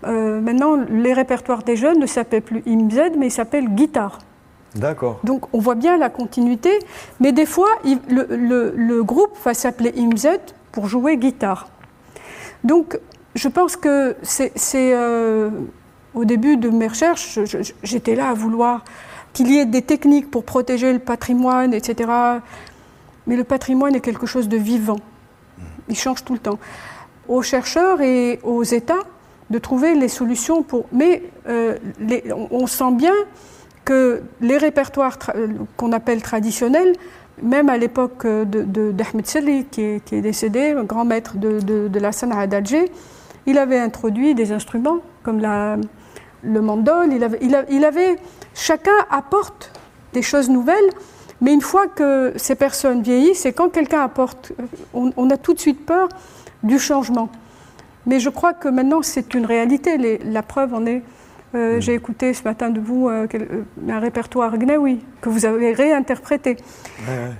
euh, maintenant les répertoires des jeunes ne s'appellent plus IMZ, mais ils s'appellent guitare. D'accord. Donc on voit bien la continuité, mais des fois le, le groupe va s'appeler IMZ pour jouer guitare. Donc, je pense que c'est euh, au début de mes recherches, j'étais là à vouloir qu'il y ait des techniques pour protéger le patrimoine, etc. Mais le patrimoine est quelque chose de vivant. Il change tout le temps. Aux chercheurs et aux États de trouver les solutions pour. Mais euh, on, sent bien que les répertoires qu'on appelle traditionnels même à l'époque d'Ahmed de, qui, est, décédé, le grand maître de, la Sana'a d'Alger, il avait introduit des instruments comme le mandol. Il, avait, chacun apporte des choses nouvelles, mais une fois que ces personnes vieillissent, et quand quelqu'un apporte, on, on, a tout de suite peur du changement. Mais je crois que maintenant c'est une réalité. la preuve en est euh. J'ai écouté ce matin de vous euh, euh, un répertoire gnaoui que vous avez réinterprété.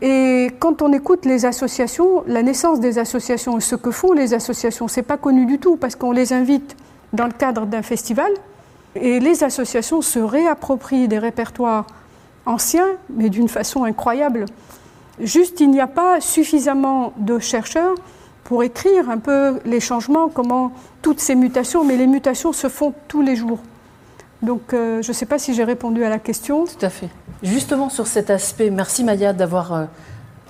Et quand on écoute les associations, la naissance des associations, ce que font les associations, c'est pas connu du tout parce qu'on les invite dans le cadre d'un festival Et les associations se réapproprient des répertoires anciens, mais d'une façon incroyable. Juste, il n'y a pas suffisamment de chercheurs pour écrire un peu les changements, comment toutes ces mutations, mais les mutations se font tous les jours. Donc euh, je ne sais pas si j'ai répondu à la question. Tout à fait. Justement sur cet aspect, merci Maya d'avoir euh,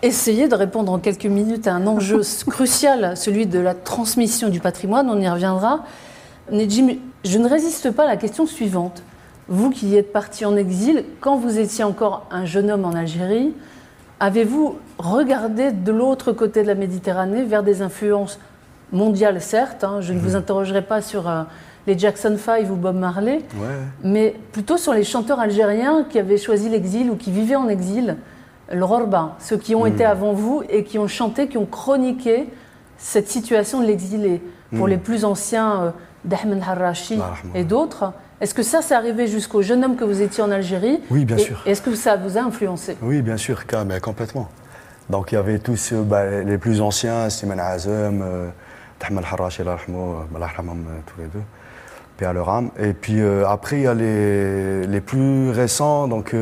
essayé de répondre en quelques minutes à un enjeu crucial, celui de la transmission du patrimoine, on y reviendra. Nejim, je ne résiste pas à la question suivante. Vous qui êtes parti en exil, quand vous étiez encore un jeune homme en Algérie, Avez-vous regardé de l'autre côté de la Méditerranée vers des influences mondiales, certes hein, Je ne vous mhm. interrogerai pas sur euh, les Jackson 5 ou Bob Marley, mais plutôt sur les chanteurs algériens qui avaient choisi l'exil ou qui vivaient en exil, le Rorba, ceux qui ont mhm. été avant vous et qui ont chanté, qui ont chroniqué cette situation de l'exilé. Pour mhm. les plus anciens, euh, d'Ahmed Harrachi et d'autres, est-ce que ça, c'est arrivé jusqu'au jeune homme que vous étiez en Algérie Oui, bien sûr. Est-ce que ça vous a influencé? Oui, bien sûr, complètement. Donc il y avait tous euh, bah, les plus anciens, Siman Azem, euh, Tahmal Harash et euh, tous les deux, paix à leur âme. Et puis après, il y a les, les plus récents, donc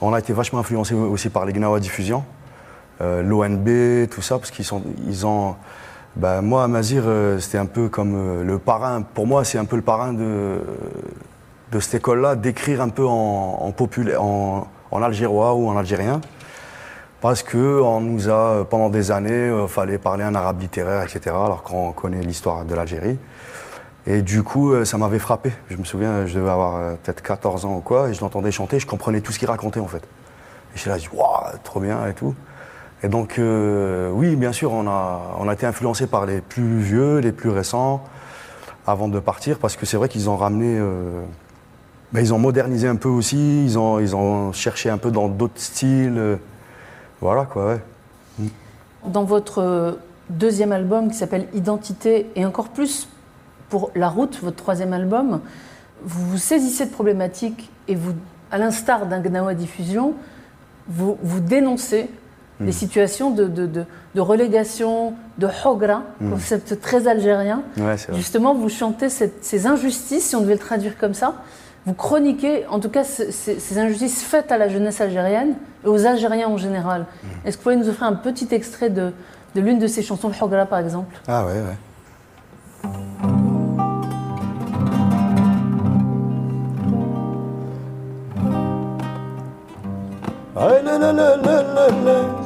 on a été vachement influencé aussi par les Gnawa Diffusion, l'ONB, tout ça, parce qu'ils ils ont bah, moi, Amazir, euh, c'était un peu comme euh, le parrain. Pour moi, c'est un peu le parrain de, de cette école-là, d'écrire un peu en, en, algérois ou en algérien. Parce qu'on nous a, pendant des années, euh, fallait parler un arabe littéraire, etc., alors qu'on connaît l'histoire de l'Algérie. Et du coup, ça m'avait frappé. Je me souviens, je devais avoir peut-être 14 ans ou quoi, et je l'entendais chanter, je comprenais tout ce qu'il racontait en fait. Et je là, dit, waouh, trop bien et tout. Et donc, euh, oui, bien sûr, on a, on a été influencé par les plus vieux, les plus récents, avant de partir, parce que c'est vrai qu'ils ont ramené. Euh, ben, ils ont modernisé un peu aussi, ils ont, ils ont cherché un peu dans d'autres styles. Euh, voilà, quoi, ouais. Mm. Dans votre deuxième album qui s'appelle Identité, et encore plus pour La Route, votre troisième album, vous vous saisissez de problématiques et vous, à l'instar d'un Gnawa Diffusion, vous, vous dénoncez des hmm. situations de, de, de, relégation, de hogra, mm. concept très algérien. Justement, vous chantez ces injustices, si on devait le traduire comme ça. Vous chroniquez, en tout cas, ces, injustices faites à la jeunesse algérienne et aux Algériens en général. Hmm. Est-ce que vous pouvez nous offrir un petit extrait de, de l'une de ces chansons, hogra par exemple? Ah ouais, ouais. La, la, la, la, la.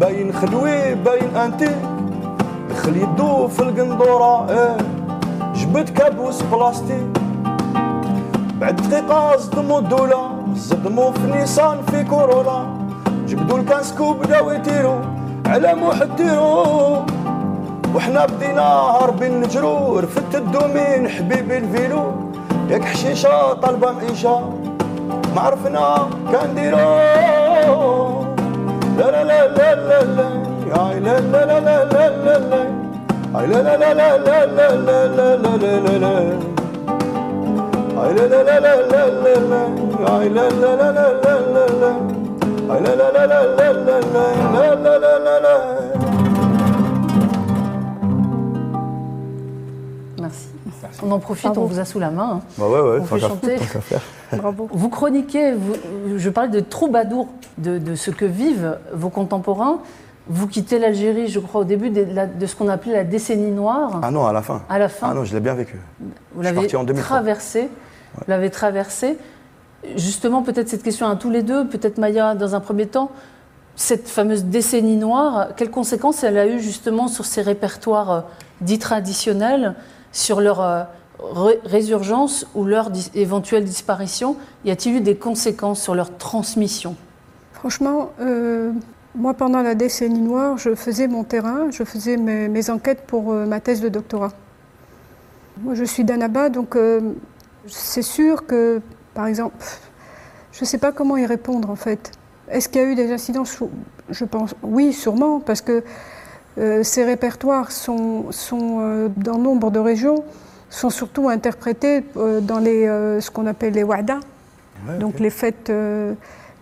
باين خلوي باين انتي دخل يدو في القندورة إيه. جبت كابوس بلاستيك بعد دقيقة صدمو الدولة صدمو في نيسان في كورولا جبدو الكاسكو بداو يطيرو على محديرو وحنا بدينا هاربين نجرو رفدت الدومين حبيبي الفيلو. ياك حشيشة طالبة معيشة ما عرفنا كان ديرو. La la la la la la ay la la la la la la la ay la la la la la la la la la la la ay la la la la la la la ay la la la la la la la ay la la la la la la la la la la la On en profite, on vous a sous la main. Bah ouais, ouais, on peut chanter. Bravo. Vous chroniquez, vous, je parle de troubadour, de, de, ce que vivent vos contemporains. Vous quittez l'Algérie, je crois, au début de, de ce qu'on appelait la décennie noire. Ah non, à la fin. À la fin. Ah non, je l'ai bien vécu. Vous l'avez traversé. Ouais. Vous l'avez traversé. Justement, peut-être cette question à tous les deux, peut-être Maya dans un premier temps. Cette fameuse décennie noire, quelles conséquences elle a eu justement sur ces répertoires euh, dits traditionnels, sur leur euh, résurgence ou leur éventuelle disparition Y a-t-il eu des conséquences sur leur transmission? Franchement, euh, moi pendant la décennie noire, je faisais mon terrain, je faisais mes, enquêtes pour euh, ma thèse de doctorat. Moi je suis d'Annaba, donc c'est sûr que par exemple, je ne sais pas comment y répondre en fait. Est-ce qu'il y a eu des incidents Je pense oui, sûrement, parce que ces répertoires sont, sont euh, dans nombre de régions, sont surtout interprétés euh, dans les, ce qu'on appelle les wada, donc les fêtes,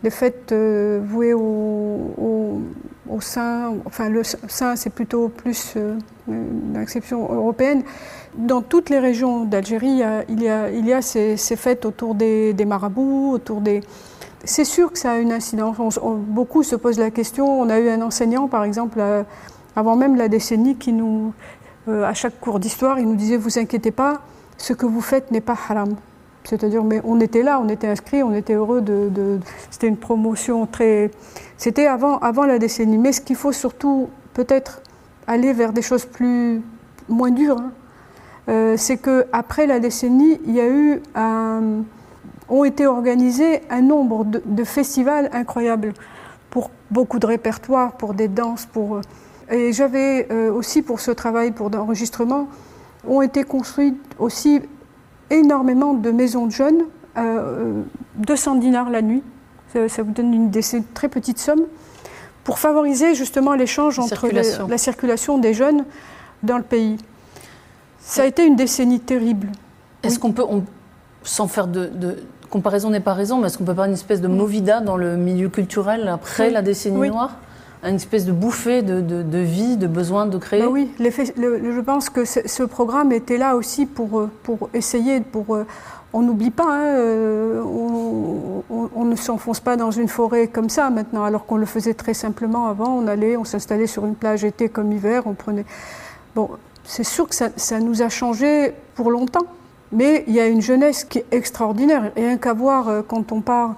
les fêtes vouées au, au, saint. Enfin, le saint, c'est plutôt plus une exception européenne. Dans toutes les régions d'Algérie, il y a, il y a ces, ces, fêtes autour des, des marabouts, autour des, c'est sûr que ça a une incidence. beaucoup se posent la question. On a eu un enseignant, par exemple, avant même la décennie, qui nous, euh, à chaque cours d'histoire, il nous disait Vous inquiétez pas, ce que vous faites n'est pas haram. C'est-à-dire, mais on était là, on était inscrits, on était heureux de. c'était une promotion très. C'était avant, avant la décennie. Mais ce qu'il faut surtout, peut-être, aller vers des choses plus. moins dures, hein, euh, c'est qu'après la décennie, il y a eu un, ont été organisés un nombre de festivals incroyables pour beaucoup de répertoires, pour des danses, pour et j'avais euh, aussi pour ce travail pour d'enregistrement, ont été construites aussi énormément de maisons de jeunes, euh, 200 dinars la nuit, ça, vous donne une très petite somme, pour favoriser justement l'échange entre la circulation des jeunes dans le pays. Ça a été une décennie terrible. Est-ce qu'on peut, sans faire de, comparaison n'est pas raison, mais est-ce qu'on peut parler d'une espèce de movida dans le milieu culturel après la décennie noire? Une espèce de bouffée de, vie, de besoin de créer bah Oui, je pense que ce, programme était là aussi pour, euh, pour essayer, pour, euh, on n'oublie pas, hein, euh, on, ne s'enfonce pas dans une forêt comme ça maintenant, alors qu'on le faisait très simplement avant. On allait, on s'installait sur une plage été comme hiver, on prenait. Bon, c'est sûr que ça, ça, nous a changé pour longtemps, mais il y a une jeunesse qui est extraordinaire. Rien qu'à voir quand on part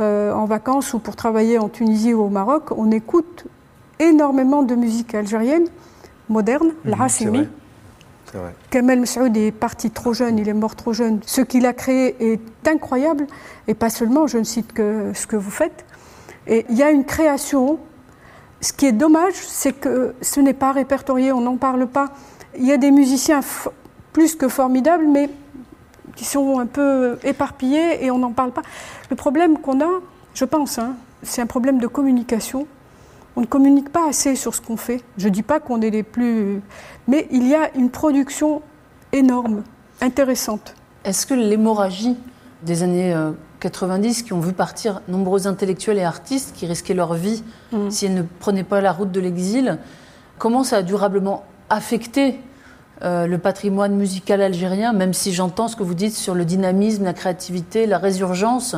euh, en vacances ou pour travailler en Tunisie ou au Maroc, on écoute énormément de musique algérienne moderne, mmh, l'Hassimi. Kamel Messaoud est parti trop jeune, il est mort trop jeune. Ce qu'il a créé est incroyable, et pas seulement, je ne cite que ce que vous faites. Et il y a une création. Ce qui est dommage, c'est que ce n'est pas répertorié, on n'en parle pas. Il y a des musiciens plus que formidables, mais qui sont un peu éparpillés et on n'en parle pas. Le problème qu'on a, je pense, hein, c'est un problème de communication. On ne communique pas assez sur ce qu'on fait. Je ne dis pas qu'on est les plus... Mais il y a une production énorme, intéressante. Est-ce que l'hémorragie des années 90 euh, qui ont vu partir nombreux intellectuels et artistes qui risquaient leur vie mmh. si elles ne prenaient pas la route de l'exil, comment ça a durablement affecté euh, le patrimoine musical algérien, même si j'entends ce que vous dites sur le dynamisme, la créativité, la résurgence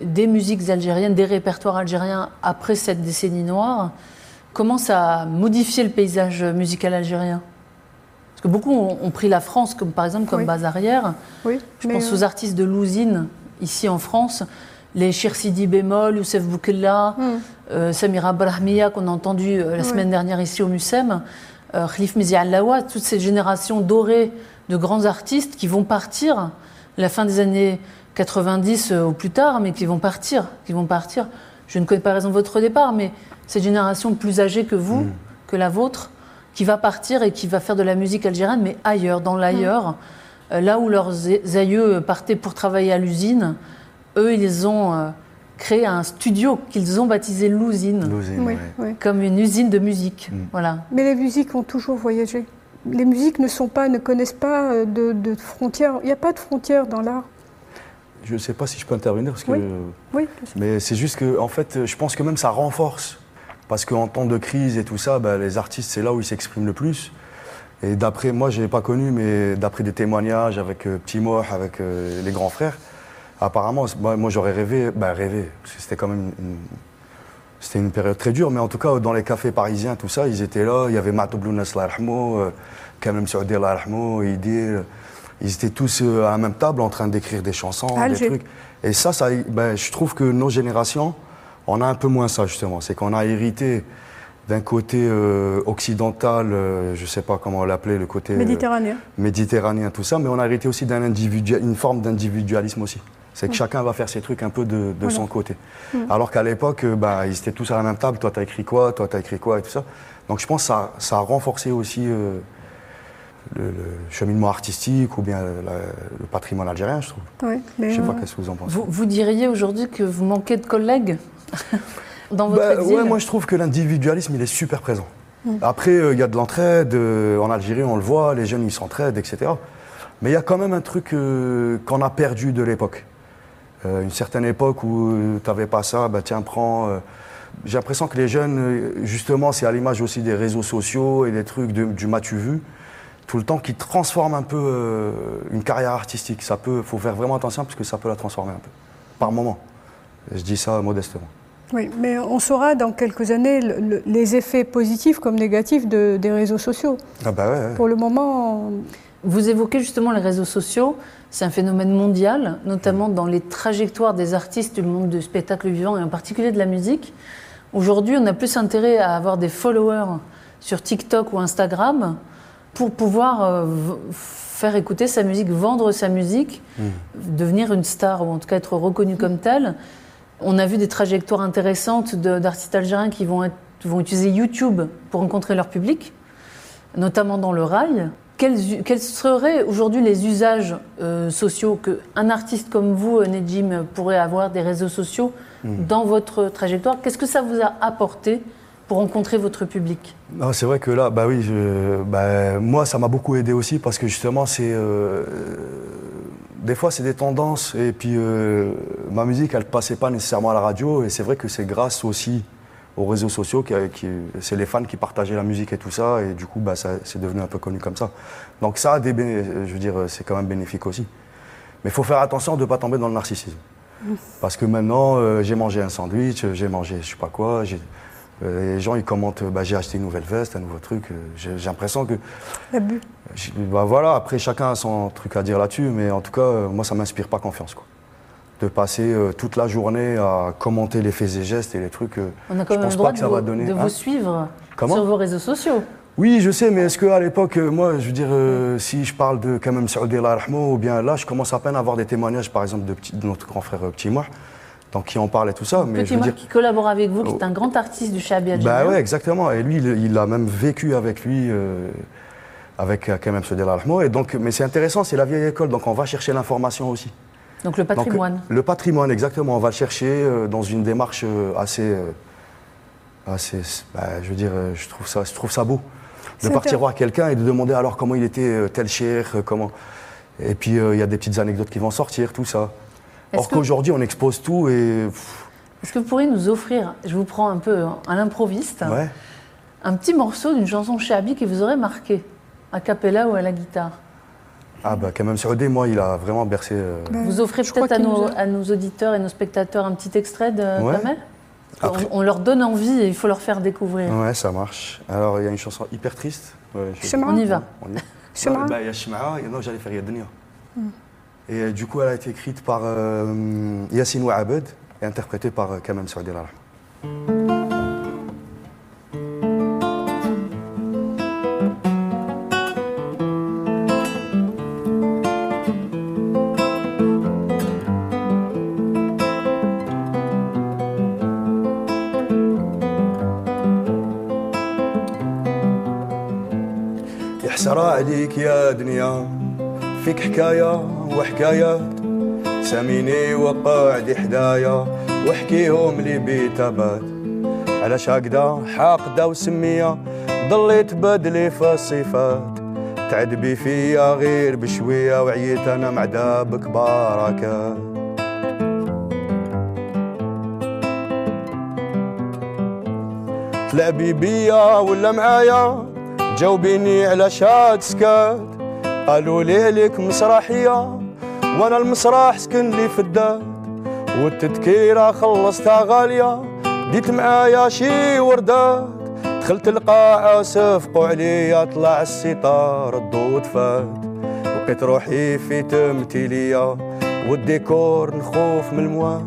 des musiques algériennes, des répertoires algériens après cette décennie noire, comment ça a modifié le paysage musical algérien? Parce que beaucoup ont, pris la France, comme par exemple comme base arrière. Je pense aux artistes de l'usine, ici en France, les Sidi bémol, Youssef Boukella, hmm. euh, Samira Brahmiya qu'on a entendu euh, la semaine dernière ici au Mucem. Euh, Khalif Allawa, toute cette génération dorée de grands artistes qui vont partir la fin des années 90 euh, ou plus tard, mais qui vont partir, qui vont partir. Je ne connais pas raison de votre départ, mais cette génération plus âgée que vous, mm. que la vôtre, qui va partir et qui va faire de la musique algérienne, mais ailleurs, dans l'ailleurs, mm. euh, là où leurs aïeux partaient pour travailler à l'usine, eux, ils ont créé un studio qu'ils ont baptisé l'usine, comme une usine de musique. Mm. Voilà. Mais les musiques ont toujours voyagé. Les musiques ne sont pas, ne connaissent pas euh, de, frontières. Il n'y a pas de frontières dans l'art. Je ne sais pas si je peux intervenir parce que. Oui. Mais c'est juste que, en fait, je pense que même ça renforce. Parce qu'en temps de crise et tout ça, ben, les artistes, c'est là où ils s'expriment le plus. Et d'après, moi, je n'ai pas connu, mais d'après des témoignages avec euh, Petit Moh, avec euh, les grands frères, apparemment, moi, j'aurais rêvé, ben rêvé, parce que c'était quand même une, c'était une période très dure, mais en tout cas, dans les cafés parisiens, tout ça, ils étaient là. Il y avait Mato Blounas, euh, Kamel Saoudi, Idi. Ils étaient tous euh, à la même table en train d'écrire des chansons, des trucs. Et ça, ça ben, je trouve que nos générations, on a un peu moins ça, justement. C'est qu'on a hérité d'un côté euh, occidental, je ne sais pas comment l'appeler, le côté méditerranéen. méditerranéen, tout ça, mais on a hérité aussi d'une forme d'individualisme aussi. C'est que chacun va faire ses trucs un peu de, son côté. Alors qu'à l'époque, euh, bah, ils étaient tous à la même table. Toi, tu as écrit quoi? Toi, tu as écrit quoi? Et tout ça. Donc je pense que ça, ça a renforcé aussi euh, le, cheminement artistique ou bien le patrimoine algérien, je trouve. Mais je sais pas qu'est-ce que vous en pensez. Vous, vous diriez aujourd'hui que vous manquez de collègues dans votre Bah, exil ouais, moi je trouve que l'individualisme il est super présent. Après, euh, il y a de l'entraide. euh, en Algérie, on le voit, les jeunes ils s'entraident, etc. Mais il y a quand même un truc euh, qu'on a perdu de l'époque. Euh, une certaine époque où tu n'avais pas ça, bah tiens, prends. euh, J'ai l'impression que les jeunes, euh, justement, c'est à l'image aussi des réseaux sociaux et des trucs de- du m'as-tu vu, tout le temps qui transforment un peu euh, une carrière artistique. Ça peut, faut faire vraiment attention parce que ça peut la transformer un peu, par moment. Je dis ça modestement. Oui, mais on saura dans quelques années le- le- les effets positifs comme négatifs de- des réseaux sociaux. Ah bah ouais, ouais. Pour le moment, Vous évoquez justement les réseaux sociaux. C'est un phénomène mondial, notamment dans les trajectoires des artistes du monde du spectacle vivant et en particulier de la musique. Aujourd'hui, on a plus intérêt à avoir des followers sur TikTok ou Instagram pour pouvoir euh, faire écouter sa musique, vendre sa musique, devenir une star ou en tout cas être reconnu comme tel. On a vu des trajectoires intéressantes d'artistes algériens qui vont, être- vont utiliser YouTube pour rencontrer leur public, notamment dans le rail. Quels, seraient aujourd'hui les usages euh, sociaux qu'un artiste comme vous, euh, Nejim, pourrait avoir des réseaux sociaux dans votre trajectoire? Qu'est-ce que ça vous a apporté pour rencontrer votre public? Non, c'est vrai que là, bah oui, je- bah, moi, ça m'a beaucoup aidé aussi parce que justement, c'est. euh, des fois, c'est des tendances et puis euh, ma musique, elle passait pas nécessairement à la radio et c'est vrai que c'est grâce aussi aux réseaux sociaux qui, qui- c'est les fans qui partageaient la musique et tout ça et du coup, bah, c'est devenu un peu connu comme ça. Donc ça a des, béné- je veux dire, c'est quand même bénéfique aussi. Mais il faut faire attention de ne pas tomber dans le narcissisme. Parce que maintenant, euh, j'ai mangé un sandwich, euh, j'ai mangé je sais pas quoi. euh, les gens, ils commentent, euh, bah, j'ai acheté une nouvelle veste, un nouveau truc. euh, j'ai l'impression que. l'abus. Bah, voilà, après, chacun a son truc à dire là-dessus, mais en tout cas, euh, moi, ça m'inspire pas confiance. Quoi. De passer euh, toute la journée à commenter les faits et gestes et les trucs. euh, On a quand je même pense le droit pas que de, ça vous, va donner. de hein. vous suivre Comment sur vos réseaux sociaux. Oui, je sais, mais est-ce qu'à l'époque, euh, moi, je veux dire, euh, si je parle de quand même Saoudi ou bien là, je commence à peine à avoir des témoignages, par exemple, de, petit- de notre grand frère Petit Moir, donc qui en parle et tout ça. mais je Petit veux dire, qui collabore avec vous, qui est un grand artiste du Shabi Bah ouais, exactement. Et lui, il, il a même vécu avec lui, avec quand même Saoudi Allah yarhamou. Et donc, mais c'est intéressant, c'est la vieille école, donc on va chercher l'information aussi. Donc le Donc, patrimoine. le patrimoine, exactement. On va le chercher euh, dans une démarche euh, assez, euh, assez, bah, je veux dire, je trouve ça, je trouve ça beau de partir voir quelqu'un et de demander alors comment il était tel cher, comment. Et puis euh, il y a des petites anecdotes qui vont sortir, tout ça. Or qu'aujourd'hui on expose tout et Est-ce que vous pourriez nous offrir, je vous prends un peu à l'improviste, ouais. un petit morceau d'une chanson Shabi qui vous aurait marqué, a cappella ou à la guitare? Ah bah quand même Saoudi, moi il a vraiment bercé. euh, Vous offrez je crois peut-être à, nous nos- a- à nos auditeurs et nos spectateurs un petit extrait de Ouais. Kamel? Après- on, on leur donne envie et il faut leur faire découvrir. Ouais, ça marche. Alors il y a une chanson hyper triste. Ouais, je- On y va. On y va. Shemra Bah, Il y a Shemra, et non, j'allais faire Yadnia. Et euh, du coup, elle a été écrite par euh, Yassine Ouabed et interprétée par euh, Kamem حسرة عليك يا دنيا. فيك حكاية وحكايات. ساميني وقعد حدايا. واحكيهم لي بيتابات. علاش هكذا؟ حاقدة وسمية. ضليت بدلي في الصفات تعذبي فيا غير بشوية. وعييت أنا معذابك بركات. تلعبي بيا ولا معايا؟ جاوبيني على شاد سكات قالوا لي عليك مسرحية؟ وأنا المسرح سكن لي في الدار والتذكيرة خلصتها غالية. ديت معايا شي وردات دخلت القاعة صفقوا عليا طلع الستار الضوء تفات لقيت روحي في تمثيلية. والديكور نخوف من الموات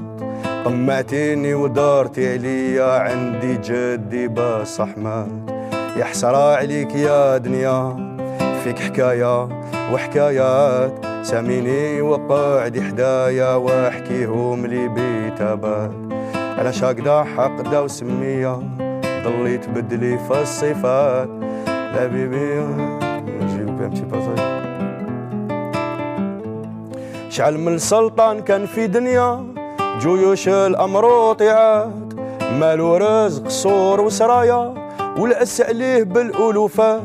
قمعتيني ودارتي عليا عندي جدي باص أحمد. يا حسرة عليك يا دنيا فيك حكاية وحكايات. ساميني وقعد حدايا وأحكيهم لي بيتابات. علاش هكذا حقدة وسمية ضليت بدلي في الصفات. لا passage. شعل من السلطان كان في دنيا جيوش الأمر وطيعات. مالو رزق صور وسرايا. والأس عليه بالألوفات.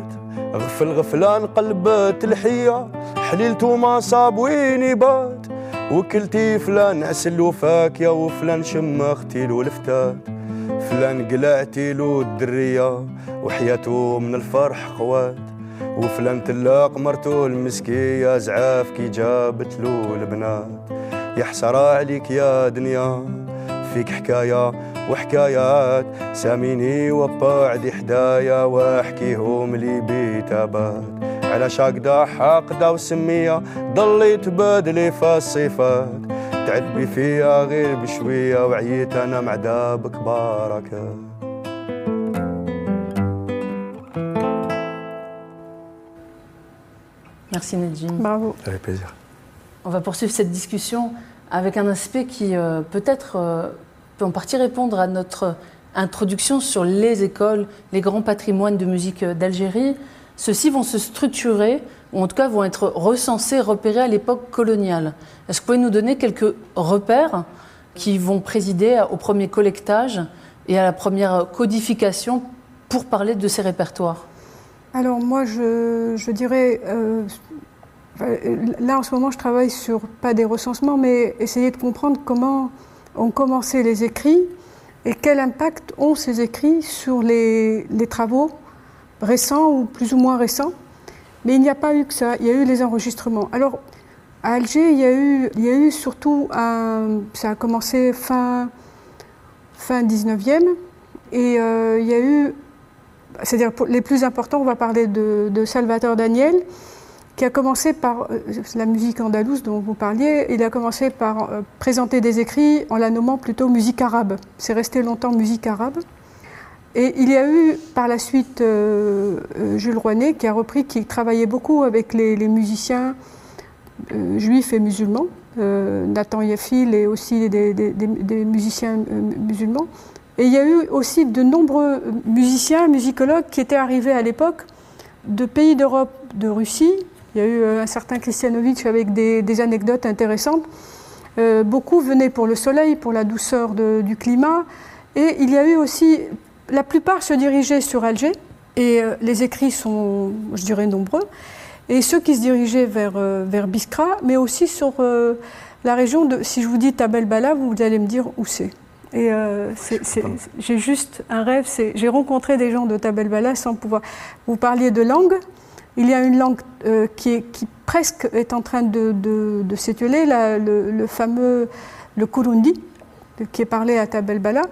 غفل غفلان قلبت الحية حليلتو ما صاب وين يبات وكلتي فلان عسل وفاكية وفلان شمختي له الفتات فلان قلعتي له الدرية وحياته من الفرح قوات. وفلان تلاق مرتو المسكية زعاف كي جابت له البنات. يا حسرة عليك يا دنيا فيك حكاية وحكايات. ساميني وبعد حدايا واحكيهم لي بيتابات على شاقدة حاقدة وسمية ضليت بدلي في الصفات تعبي فيها غير بشوية وعييت أنا مع دابك باركة Merci Nedjim. Bravo. Avec plaisir. On va poursuivre cette discussion avec un aspect qui euh, peut-être euh, peut en partie répondre à notre introduction sur les écoles, les grands patrimoines de musique d'Algérie. Ceux-ci vont se structurer, ou en tout cas vont être recensés, repérés à l'époque coloniale. Est-ce que vous pouvez nous donner quelques repères qui vont présider au premier collectage et à la première codification pour parler de ces répertoires? Alors moi, je, je dirais, euh, là en ce moment, je travaille sur pas des recensements, mais essayer de comprendre comment ont commencé les écrits et quel impact ont ces écrits sur les, travaux récents ou plus ou moins récents? Mais il n'y a pas eu que ça, il y a eu les enregistrements. Alors, à Alger, il y a eu, surtout un. Ça a commencé fin, fin 19e, et euh, il y a eu. C'est-à-dire, les plus importants, on va parler de, de Daniel, qui a commencé par euh, la musique andalouse dont vous parliez. Il a commencé par euh, présenter des écrits en la nommant plutôt musique arabe. C'est resté longtemps musique arabe. Et il y a eu par la suite euh, Jules Rouenet qui a repris, qui travaillait beaucoup avec les, musiciens juifs et musulmans, Nathan Yafil et aussi des, musiciens musulmans. Et il y a eu aussi de nombreux musiciens, musicologues qui étaient arrivés à l'époque de pays d'Europe, de Russie. Il y a eu euh, un certain Christianovitch avec des, des anecdotes intéressantes. Euh, beaucoup venaient pour le soleil, pour la douceur de- du climat. Et il y a eu aussi, la plupart se dirigeaient sur Alger, et euh, les écrits sont, je dirais, nombreux. Et ceux qui se dirigeaient vers, euh, vers Biskra, mais aussi sur la région de, si je vous dis Tabel Bala, vous allez me dire où c'est. Et euh, j'ai juste un rêve, c'est j'ai rencontré des gens de Tabel Bala sans pouvoir. Vous parliez de langue, il y a une langue euh, qui, qui presque est en train de, de, le, fameux le Kurundi, qui est parlé à Tabel Bala.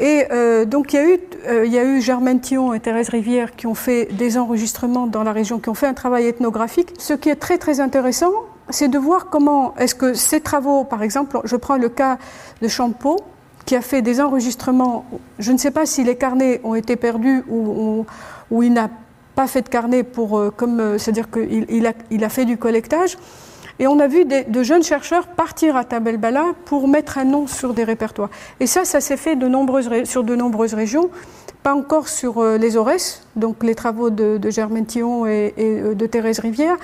Et euh, donc il y, a eu, euh, y Germaine Thion et Thérèse Rivière qui ont fait des enregistrements dans la région, qui ont fait un travail ethnographique. Ce qui est très très intéressant, c'est de voir comment est-ce que ces travaux, par exemple, je prends le cas de Champeau, qui a fait des enregistrements, je ne sais pas si les carnets ont été perdus ou, ou- il n'a pas fait de carnet pour, euh, comme, euh, c'est-à-dire qu'il il a, il a fait du collectage. Et on a vu des- de jeunes chercheurs partir à Tabel Bala pour mettre un nom sur des répertoires. Et ça, ça s'est fait de nombreuses sur de nombreuses régions, pas encore sur euh, les Aurès, donc les travaux de, de Germaine Thillon et, de Thérèse Rivière.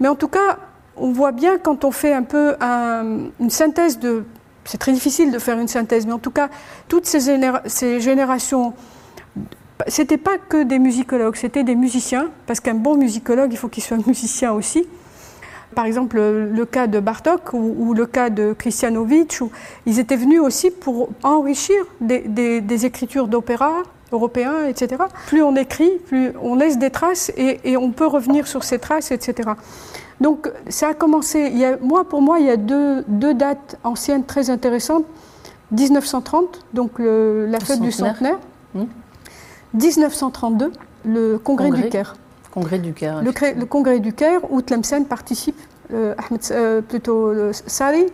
Mais en tout cas, on voit bien quand on fait un peu un- une synthèse de... C'est très difficile de faire une synthèse, mais en tout cas, toutes ces générations c'était pas que des musicologues, c'était des musiciens, parce qu'un bon musicologue, il faut qu'il soit musicien aussi. Par exemple, le cas de Bartok ou, ou le cas de Christianovitch, où ils étaient venus aussi pour enrichir des, des- des écritures d'opéra européens, etc. Plus on écrit, plus on laisse des traces et, et on peut revenir sur ces traces, etc. Donc ça a commencé, il y a, moi pour moi, il y a deux, deux dates anciennes très intéressantes. 1930, donc le- la fête du centenaire. centenaire. Hmm. 1932, le congrès, Congrès. du Caire. Congrès du Caire. Le, le congrès du Caire où Tlemcen participe, euh, Ahmed, euh, plutôt euh, Sari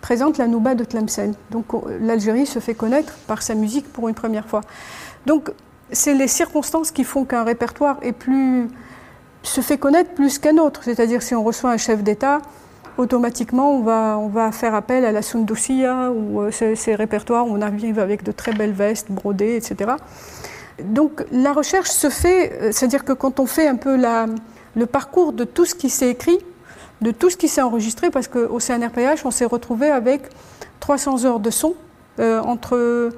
présente la Nouba de Tlemcen. Donc on- l'Algérie se fait connaître par sa musique pour une première fois. Donc c'est les circonstances qui font qu'un répertoire est plus se fait connaître plus qu'un autre. C'est-à-dire si on reçoit un chef d'État, automatiquement on va, on va faire appel à la Sundusia ou euh, ces, ces répertoires où on arrive avec de très belles vestes brodées, etc. Donc la recherche se fait, euh, c'est-à-dire que quand on fait un peu la, le parcours de tout ce qui s'est écrit, de tout ce qui s'est enregistré, parce qu'au CNRPH, on s'est retrouvé avec 300 heures de son euh, entre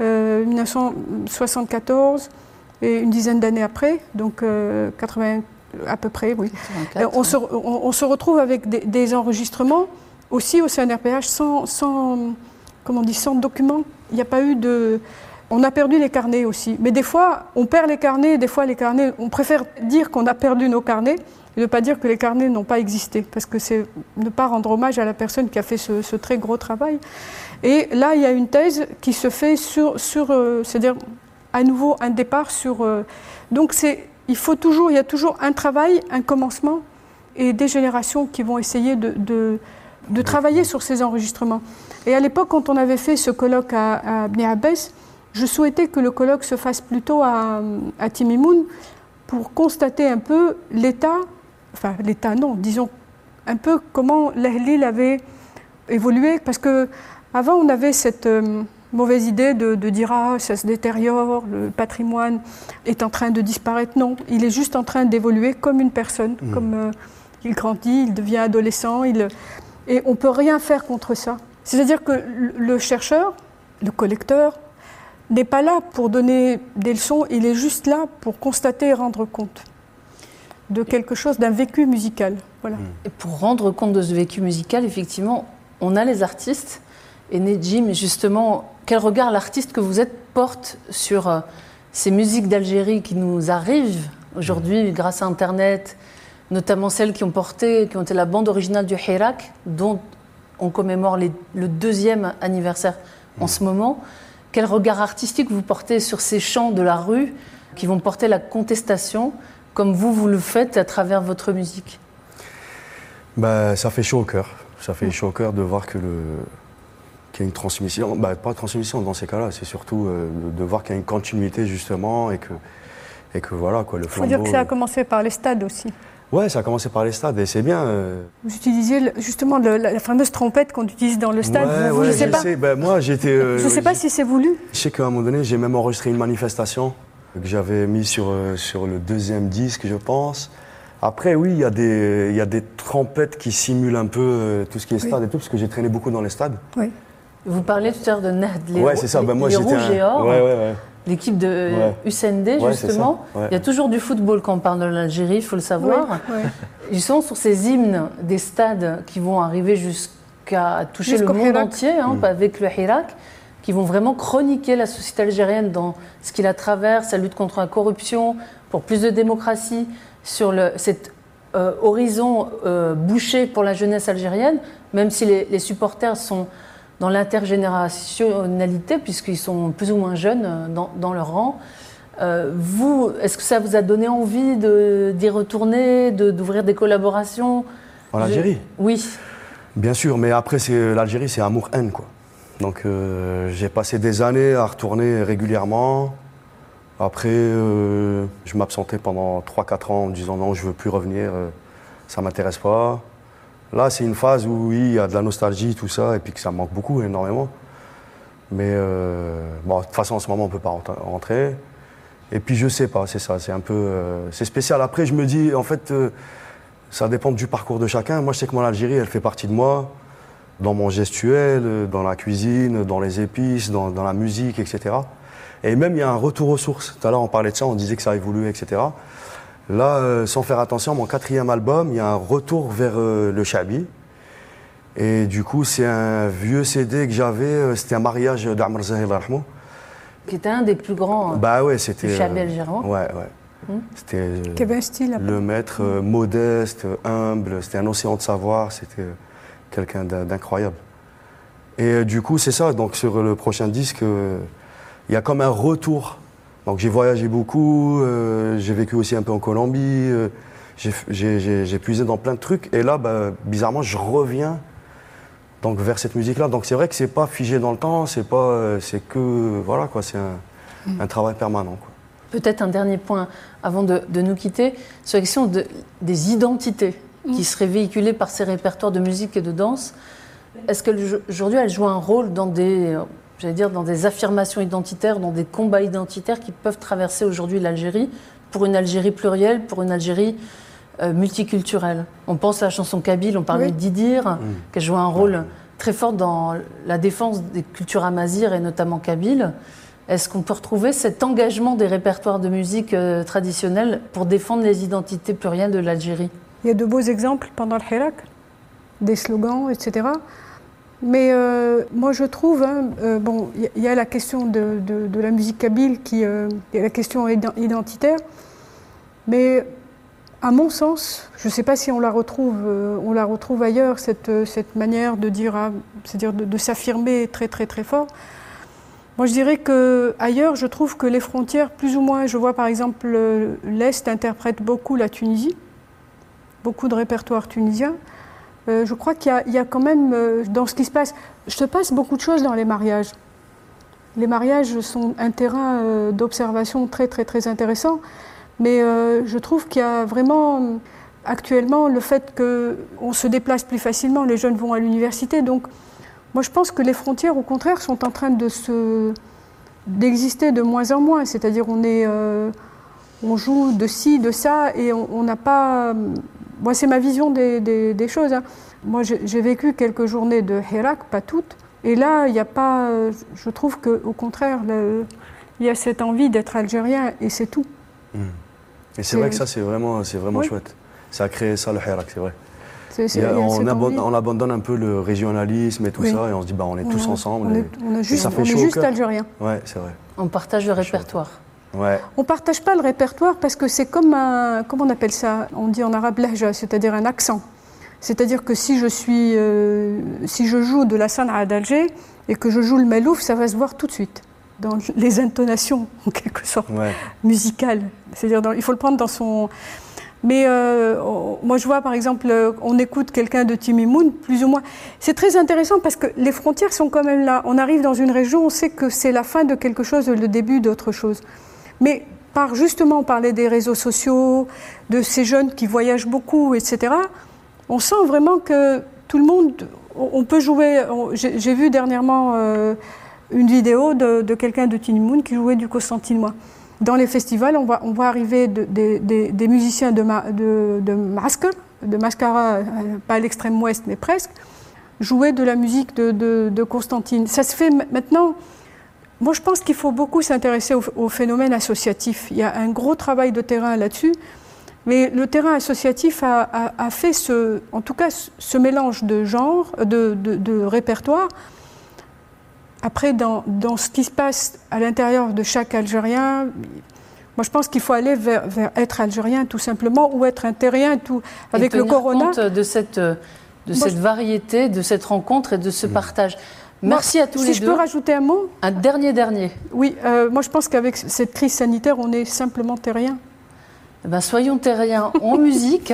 1974 euh, et une dizaine d'années après, donc 80 à peu près, oui. on, se, on, se, retrouve avec des, enregistrements aussi au CNRPH sans, sans, comment on dit, sans document. Il n'y a pas eu de. On a perdu les carnets aussi. Mais des fois, on perd les carnets, des fois, les carnets, on préfère dire qu'on a perdu nos carnets et ne pas dire que les carnets n'ont pas existé, parce que c'est ne pas rendre hommage à la personne qui a fait ce, très gros travail. Et là, il y a une thèse qui se fait sur, sur euh, c'est-à-dire à nouveau un départ sur. Euh, donc c'est, il faut toujours, il y a toujours un travail, un commencement, et des générations qui vont essayer de, de, travailler sur ces enregistrements. Et à l'époque, quand on avait fait ce colloque à, à Abbès, je souhaitais que le colloque se fasse plutôt à, à Timimoun pour constater un peu l'état, enfin l'état non, disons un peu comment l'île avait évolué, parce que avant on avait cette euh, mauvaise idée de, dire ah ça se détériore, le patrimoine est en train de disparaître. Non, il est juste en train d'évoluer comme une personne, mmh. comme euh, il grandit, il devient adolescent, il, et on peut rien faire contre ça. C'est-à-dire que le chercheur, le collecteur, n'est pas là pour donner des leçons, il est juste là pour constater et rendre compte de quelque chose, d'un vécu musical. Voilà. Et pour rendre compte de ce vécu musical, effectivement, on a les artistes. Et Nejim, justement, quel regard l'artiste que vous êtes porte sur euh, ces musiques d'Algérie qui nous arrivent aujourd'hui grâce à Internet, notamment celles qui ont porté, qui ont été la bande originale du Hirak, dont on commémore le deuxième anniversaire en ce moment. Quel regard artistique vous portez sur ces chants de la rue qui vont porter la contestation, comme vous, vous le faites à travers votre musique? Bah, Ça fait chaud au cœur. Ça fait chaud au cœur de voir que le, qu'il y a une transmission. Bah, pas de transmission dans ces cas-là, c'est surtout euh, de voir qu'il y a une continuité justement et que, et que voilà quoi. Le Il faut dire que ça a commencé par les stades aussi. Ouais, ça a commencé par les stades et c'est bien. Euh. Vous utilisiez justement la, fameuse trompette qu'on utilise dans le stade. Ouais, je sais pas. Ben, moi, j'étais. Euh, je ne sais pas si c'est voulu. Je sais qu'à un moment donné, j'ai même enregistré une manifestation que j'avais mis sur, euh, sur le deuxième disque, je pense. Après, oui, il y, a des, y a des trompettes qui simulent un peu tout ce qui est stade et tout, parce que j'ai traîné beaucoup dans les stades. Oui. Vous parlez tout à l'heure de Nahd, les, ouais, c'est ça. Ben, moi, les rouges un... et or. Ouais, ouais, ouais l'équipe de USND, justement. Il y a toujours du football quand on parle de l'Algérie, il faut le savoir. Ils sont sur ces hymnes des stades qui vont arriver jusqu'à toucher le monde entier, hein, mm. avec le Hirak, qui vont vraiment chroniquer la société algérienne dans ce qu'il la traverse, sa lutte contre la corruption, pour plus de démocratie, sur le, cet euh, horizon euh, bouché pour la jeunesse algérienne, même si les supporters sont dans l'intergénérationnalité, puisqu'ils sont plus ou moins jeunes euh, dans, leur rang. Euh, vous, est-ce que ça vous a donné envie d'y retourner, d'ouvrir des collaborations? En Algérie? Oui. Bien sûr, mais après, l'Algérie, c'est amour-haine, quoi. Donc, euh, j'ai passé des années à retourner régulièrement. Après, je m'absentais pendant 3-4 ans en disant non, je veux plus revenir, ça m'intéresse pas. Là, c'est une phase où oui, il y a de la nostalgie, tout ça, et puis que ça manque beaucoup, énormément. Mais euh, bon, de toute façon, en ce moment, on ne peut pas rentrer. Et puis, je sais pas, c'est ça, c'est un peu. Euh, c'est spécial. Après, je me dis, en fait, euh, ça dépend du parcours de chacun. Moi, je sais que mon Algérie, elle fait partie de moi, dans mon gestuel, dans la cuisine, dans les épices, dans, dans la musique, etc. Et même, il y a un retour aux sources. Tout à l'heure, on parlait de ça, on disait que ça a évolué, etc. Là, euh, sans faire attention, mon quatrième album, il y a un retour vers euh, le Chabi. Et du coup, c'est un vieux CD que j'avais, euh, c'était un mariage d'Amr Zahir Rahmou. Qui était un des plus grands bah ouais, c'était, Chabi algérien. Ouais, ouais. Hmm. C'était style, le maître modeste, humble, c'était un océan de savoir, c'était quelqu'un d'incroyable. Et du coup, c'est ça, donc sur le prochain disque, il y a comme un retour donc j'ai voyagé beaucoup, euh, j'ai vécu aussi un peu en Colombie, euh, j'ai puisé dans plein de trucs. Et là, bah, bizarrement, je reviens donc vers cette musique-là. Donc c'est vrai que c'est pas figé dans le temps, c'est pas, euh, c'est que voilà quoi, c'est un, mm. travail permanent. Peut-être un dernier point avant de, nous quitter sur la question de, des identités mm. qui seraient véhiculées par ces répertoires de musique et de danse. Est-ce qu'aujourd'hui elles jouent un rôle dans des j'allais dire, dans des affirmations identitaires, dans des combats identitaires qui peuvent traverser aujourd'hui l'Algérie, pour une Algérie plurielle, pour une Algérie euh, multiculturelle. On pense à la chanson kabyle, on parlait de Didir, mm. qui a joué un rôle très fort dans la défense des cultures amazirs et notamment kabyle. Est-ce qu'on peut retrouver cet engagement des répertoires de musique euh, traditionnels pour défendre les identités plurielles de l'Algérie? Il y a de beaux exemples pendant le Hirak, des slogans, etc. Mais euh, moi, je trouve, hein, euh, bon, il y, a la question de, la musique kabyle qui est la question identitaire, mais à mon sens, je ne sais pas si on la retrouve, on la retrouve ailleurs cette, cette manière de dire, ah, c'est-à-dire de s'affirmer très très très fort. Moi, je dirais que ailleurs, je trouve que les frontières, plus ou moins, je vois par exemple l'Est interprète beaucoup la Tunisie, beaucoup de répertoires tunisiens. Euh, je crois qu'il y, a quand même, euh, dans ce qui se passe, te passe beaucoup de choses dans les mariages. Les mariages sont un terrain euh, d'observation très, très, très intéressant. Mais je trouve qu'il y a vraiment, actuellement, le fait qu'on se déplace plus facilement, les jeunes vont à l'université, donc moi, je pense que les frontières, au contraire, sont en train de se d'exister de moins en moins. C'est-à-dire, on est, on joue de ci, de ça, et on n'a pas. Moi, c'est ma vision des, des, choses. Hein. Moi, j'ai vécu quelques journées de Hirak, pas toutes. Et là, il n'y a pas. Je trouve qu'au contraire, il y a cette envie d'être algérien, et c'est tout. Hmm. Et c'est vrai que ça, c'est vraiment, c'est vraiment chouette. Ça a créé ça, le Hirak, c'est vrai on, abandonne, un peu le régionalisme et tout ça, et on se dit bah, on est tous ensemble. On est, juste, juste algérien. Ouais, c'est vrai. On partage le répertoire. Ouais. On partage pas le répertoire parce que c'est comme un, comment on appelle ça? On dit en arabe lahja, c'est-à-dire un accent. C'est-à-dire que si je suis, euh, si je joue de la san'a d'Alger et que je joue le melouf, ça va se voir tout de suite dans les intonations en quelque sorte musicales. C'est-à-dire il faut le prendre dans son mais euh, moi, je vois, par exemple, euh, on écoute quelqu'un de Timimoun, plus ou moins. C'est très intéressant parce que les frontières sont quand même là. On arrive dans une région, on sait que c'est la fin de quelque chose, le début d'autre chose. Mais par justement, parlait des réseaux sociaux, de ces jeunes qui voyagent beaucoup, etc. On sent vraiment que tout le monde, on peut jouer. J'ai vu dernièrement euh, une vidéo de, quelqu'un de Timimoun qui jouait du Constantinois dans les festivals, on voit, arriver des musiciens de, de, de masque, de mascara, euh, pas à l'extrême ouest, mais presque, jouer de la musique de, Constantine. Ça se fait maintenant. Moi, je pense qu'il faut beaucoup s'intéresser au, phénomène associatif. Il y a un gros travail de terrain là-dessus. Mais le terrain associatif a, fait ce, en tout cas ce mélange de genres, de, de répertoires, après, dans, dans, ce qui se passe à l'intérieur de chaque Algérien, moi je pense qu'il faut aller vers, vers, être algérien tout simplement ou être un terrien tout avec le corona. Compte de cette, de cette variété, de cette rencontre et de ce partage. Merci à tous les deux. Si je peux rajouter un mot Un dernier dernier. Oui, euh, moi je pense qu'avec cette crise sanitaire, on est simplement terrien. Eh ben, soyons terriens en musique.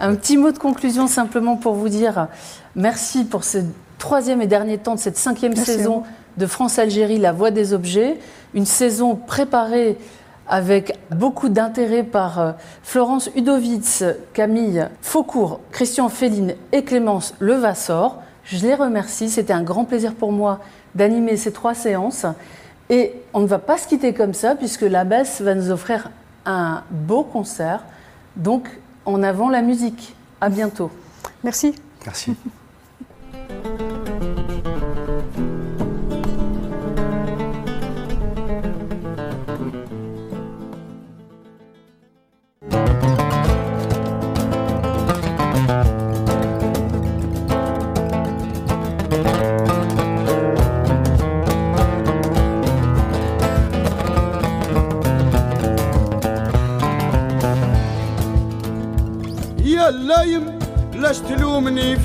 Un petit mot de conclusion simplement pour vous dire merci pour ce troisième et dernier temps de cette cinquième saison de France-Algérie, La Voix des Objets, une saison préparée avec beaucoup d'intérêt par euh, Florence Udovitz, Camille Faucourt, Christian Féline et Clémence Levassor. Je les remercie, c'était un grand plaisir pour moi d'animer ces trois séances. Et on ne va pas se quitter comme ça, puisque la baisse va nous offrir un beau concert. Donc, en avant la musique. À bientôt. Merci. Merci.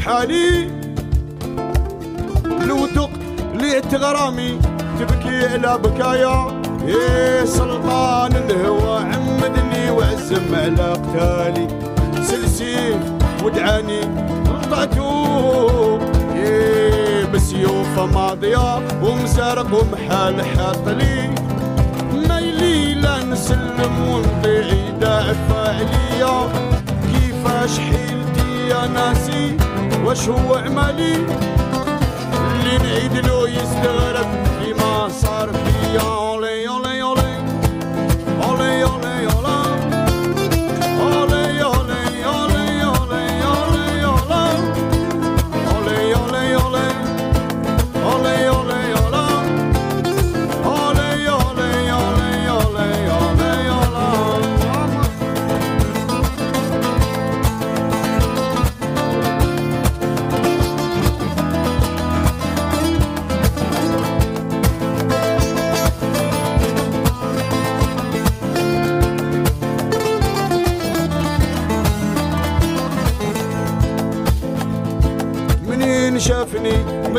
حالي. لو دق ليت غرامي تبكي على بكايا. يا سلطان الهوى عمدني وعزم على قتالي سلسيف ودعاني قطعتو يا بسيوف ماضية ومسارق ومحال حاطلي مايلي لا نسلم ونطيع دافع عليا كيفاش حيلتي يا ناسي؟ واش هو عملي اللي نعيد له يستغرب كيما صار فيا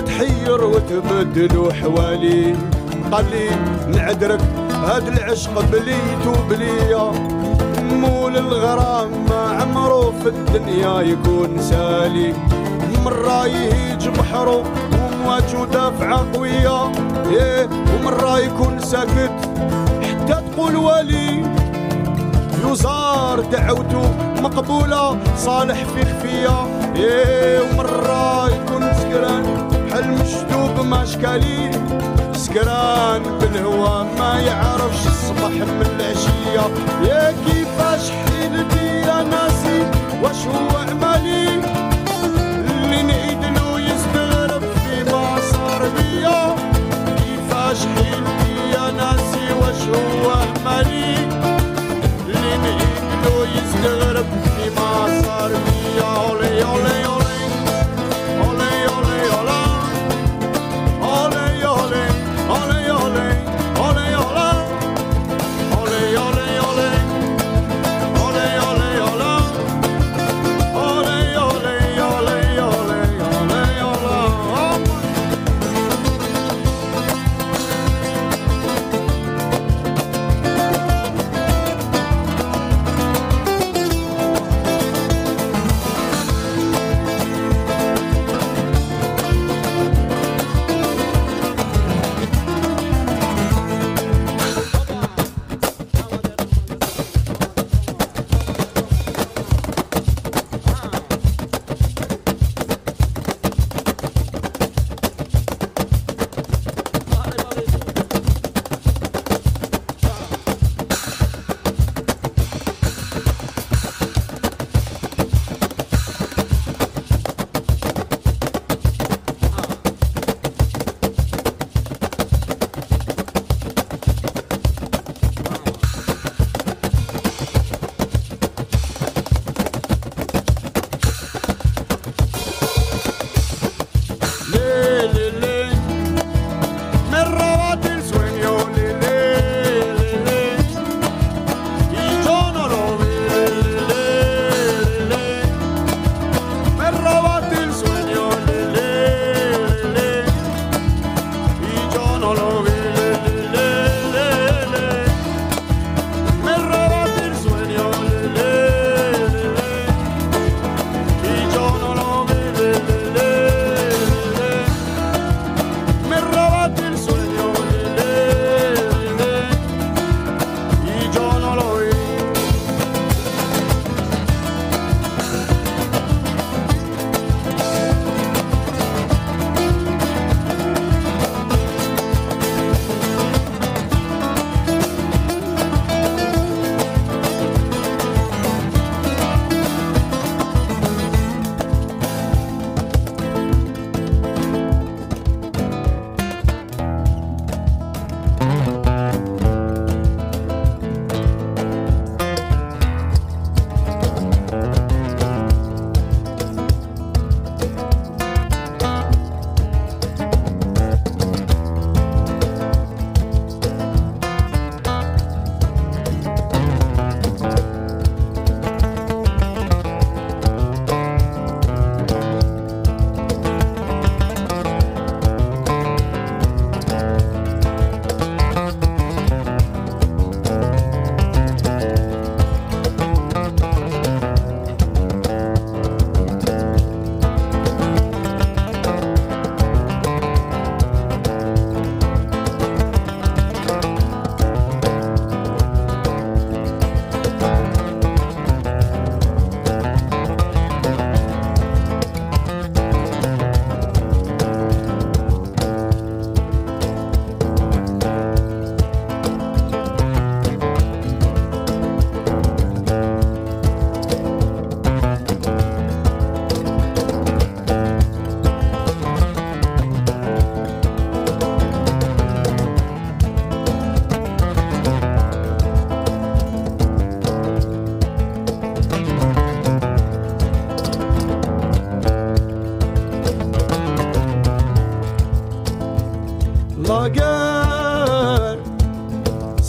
تحير وتبدلوا حوالي؟ قال لي نعدرك هاد العشق بليت وبليا مول الغرام ما عمرو في الدنيا يكون سالي. مرة يهيج بحرو ومواجه دافعة قوية. إيه ومرة يكون ساكت حتى تقول ولي يزار دعوته مقبولة صالح في خفية. إيه ومرة سكران حل مشدوب ما شكالي؟ سكران بالهوى ما يعرفش الصبح من العشية. يا كيفاش حيلتي يا ناسي؟ واش هو عمالي؟ اللي نعيد له يستغرب فيما صار بيا. كيفاش حيلتي يا ناسي؟ واش هو عمالي؟ اللي نعيد له يستغرب فيما صار بيا. أولي أولي.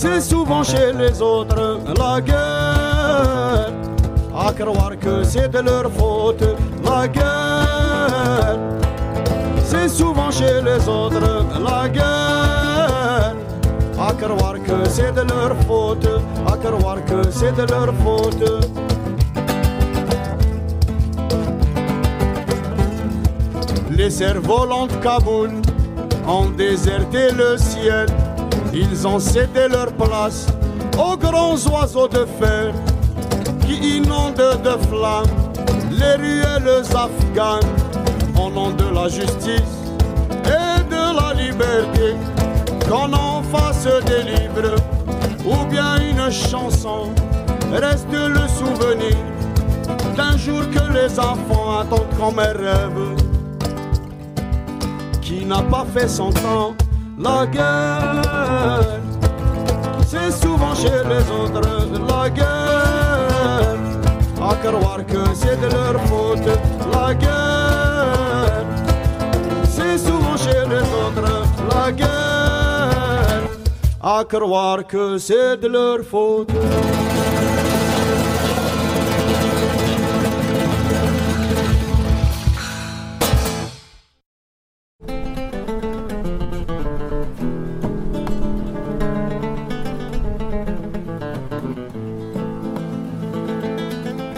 C'est souvent chez les autres. La guerre, à croire que c'est de leur faute. La guerre, C'est souvent chez les autres la guerre. À croire que c'est de leur faute, à croire que c'est de leur faute. Les cerfs-volants de Kaboul ont déserté le ciel. Ils ont cédé leur place aux grands oiseaux de fer qui inondent de flammes les ruelles afghanes au nom de la justice et de la liberté. Qu'on en fasse des livres ou bien une chanson, reste le souvenir d'un jour que les enfants attendent comme un rêve qui n'a pas fait son temps la guerre. C'est souvent chez les autres la guerre. À croire que c'est de leur faute la guerre. C'est souvent chez les autres la guerre. À croire que c'est de leur faute.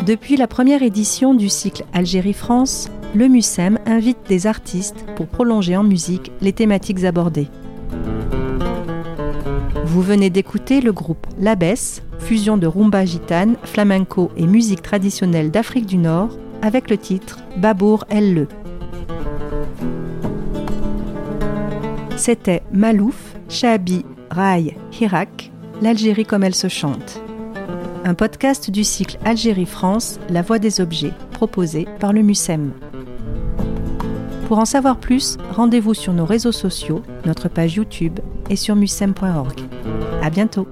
Depuis la première édition du cycle Algérie-France, le MUSEM invite des artistes pour prolonger en musique les thématiques abordées. Vous venez d'écouter le groupe Labès, fusion de rumba gitane, flamenco et musique traditionnelle d'Afrique du Nord, avec le titre Babour Elle. C'était Malouf, Chabi, Rai, Hirak, l'Algérie comme elle se chante un podcast du cycle Algérie-France, La Voix des objets, proposé par le MUSEM. Pour en savoir plus, rendez-vous sur nos réseaux sociaux, notre page YouTube et sur musem.org. À bientôt!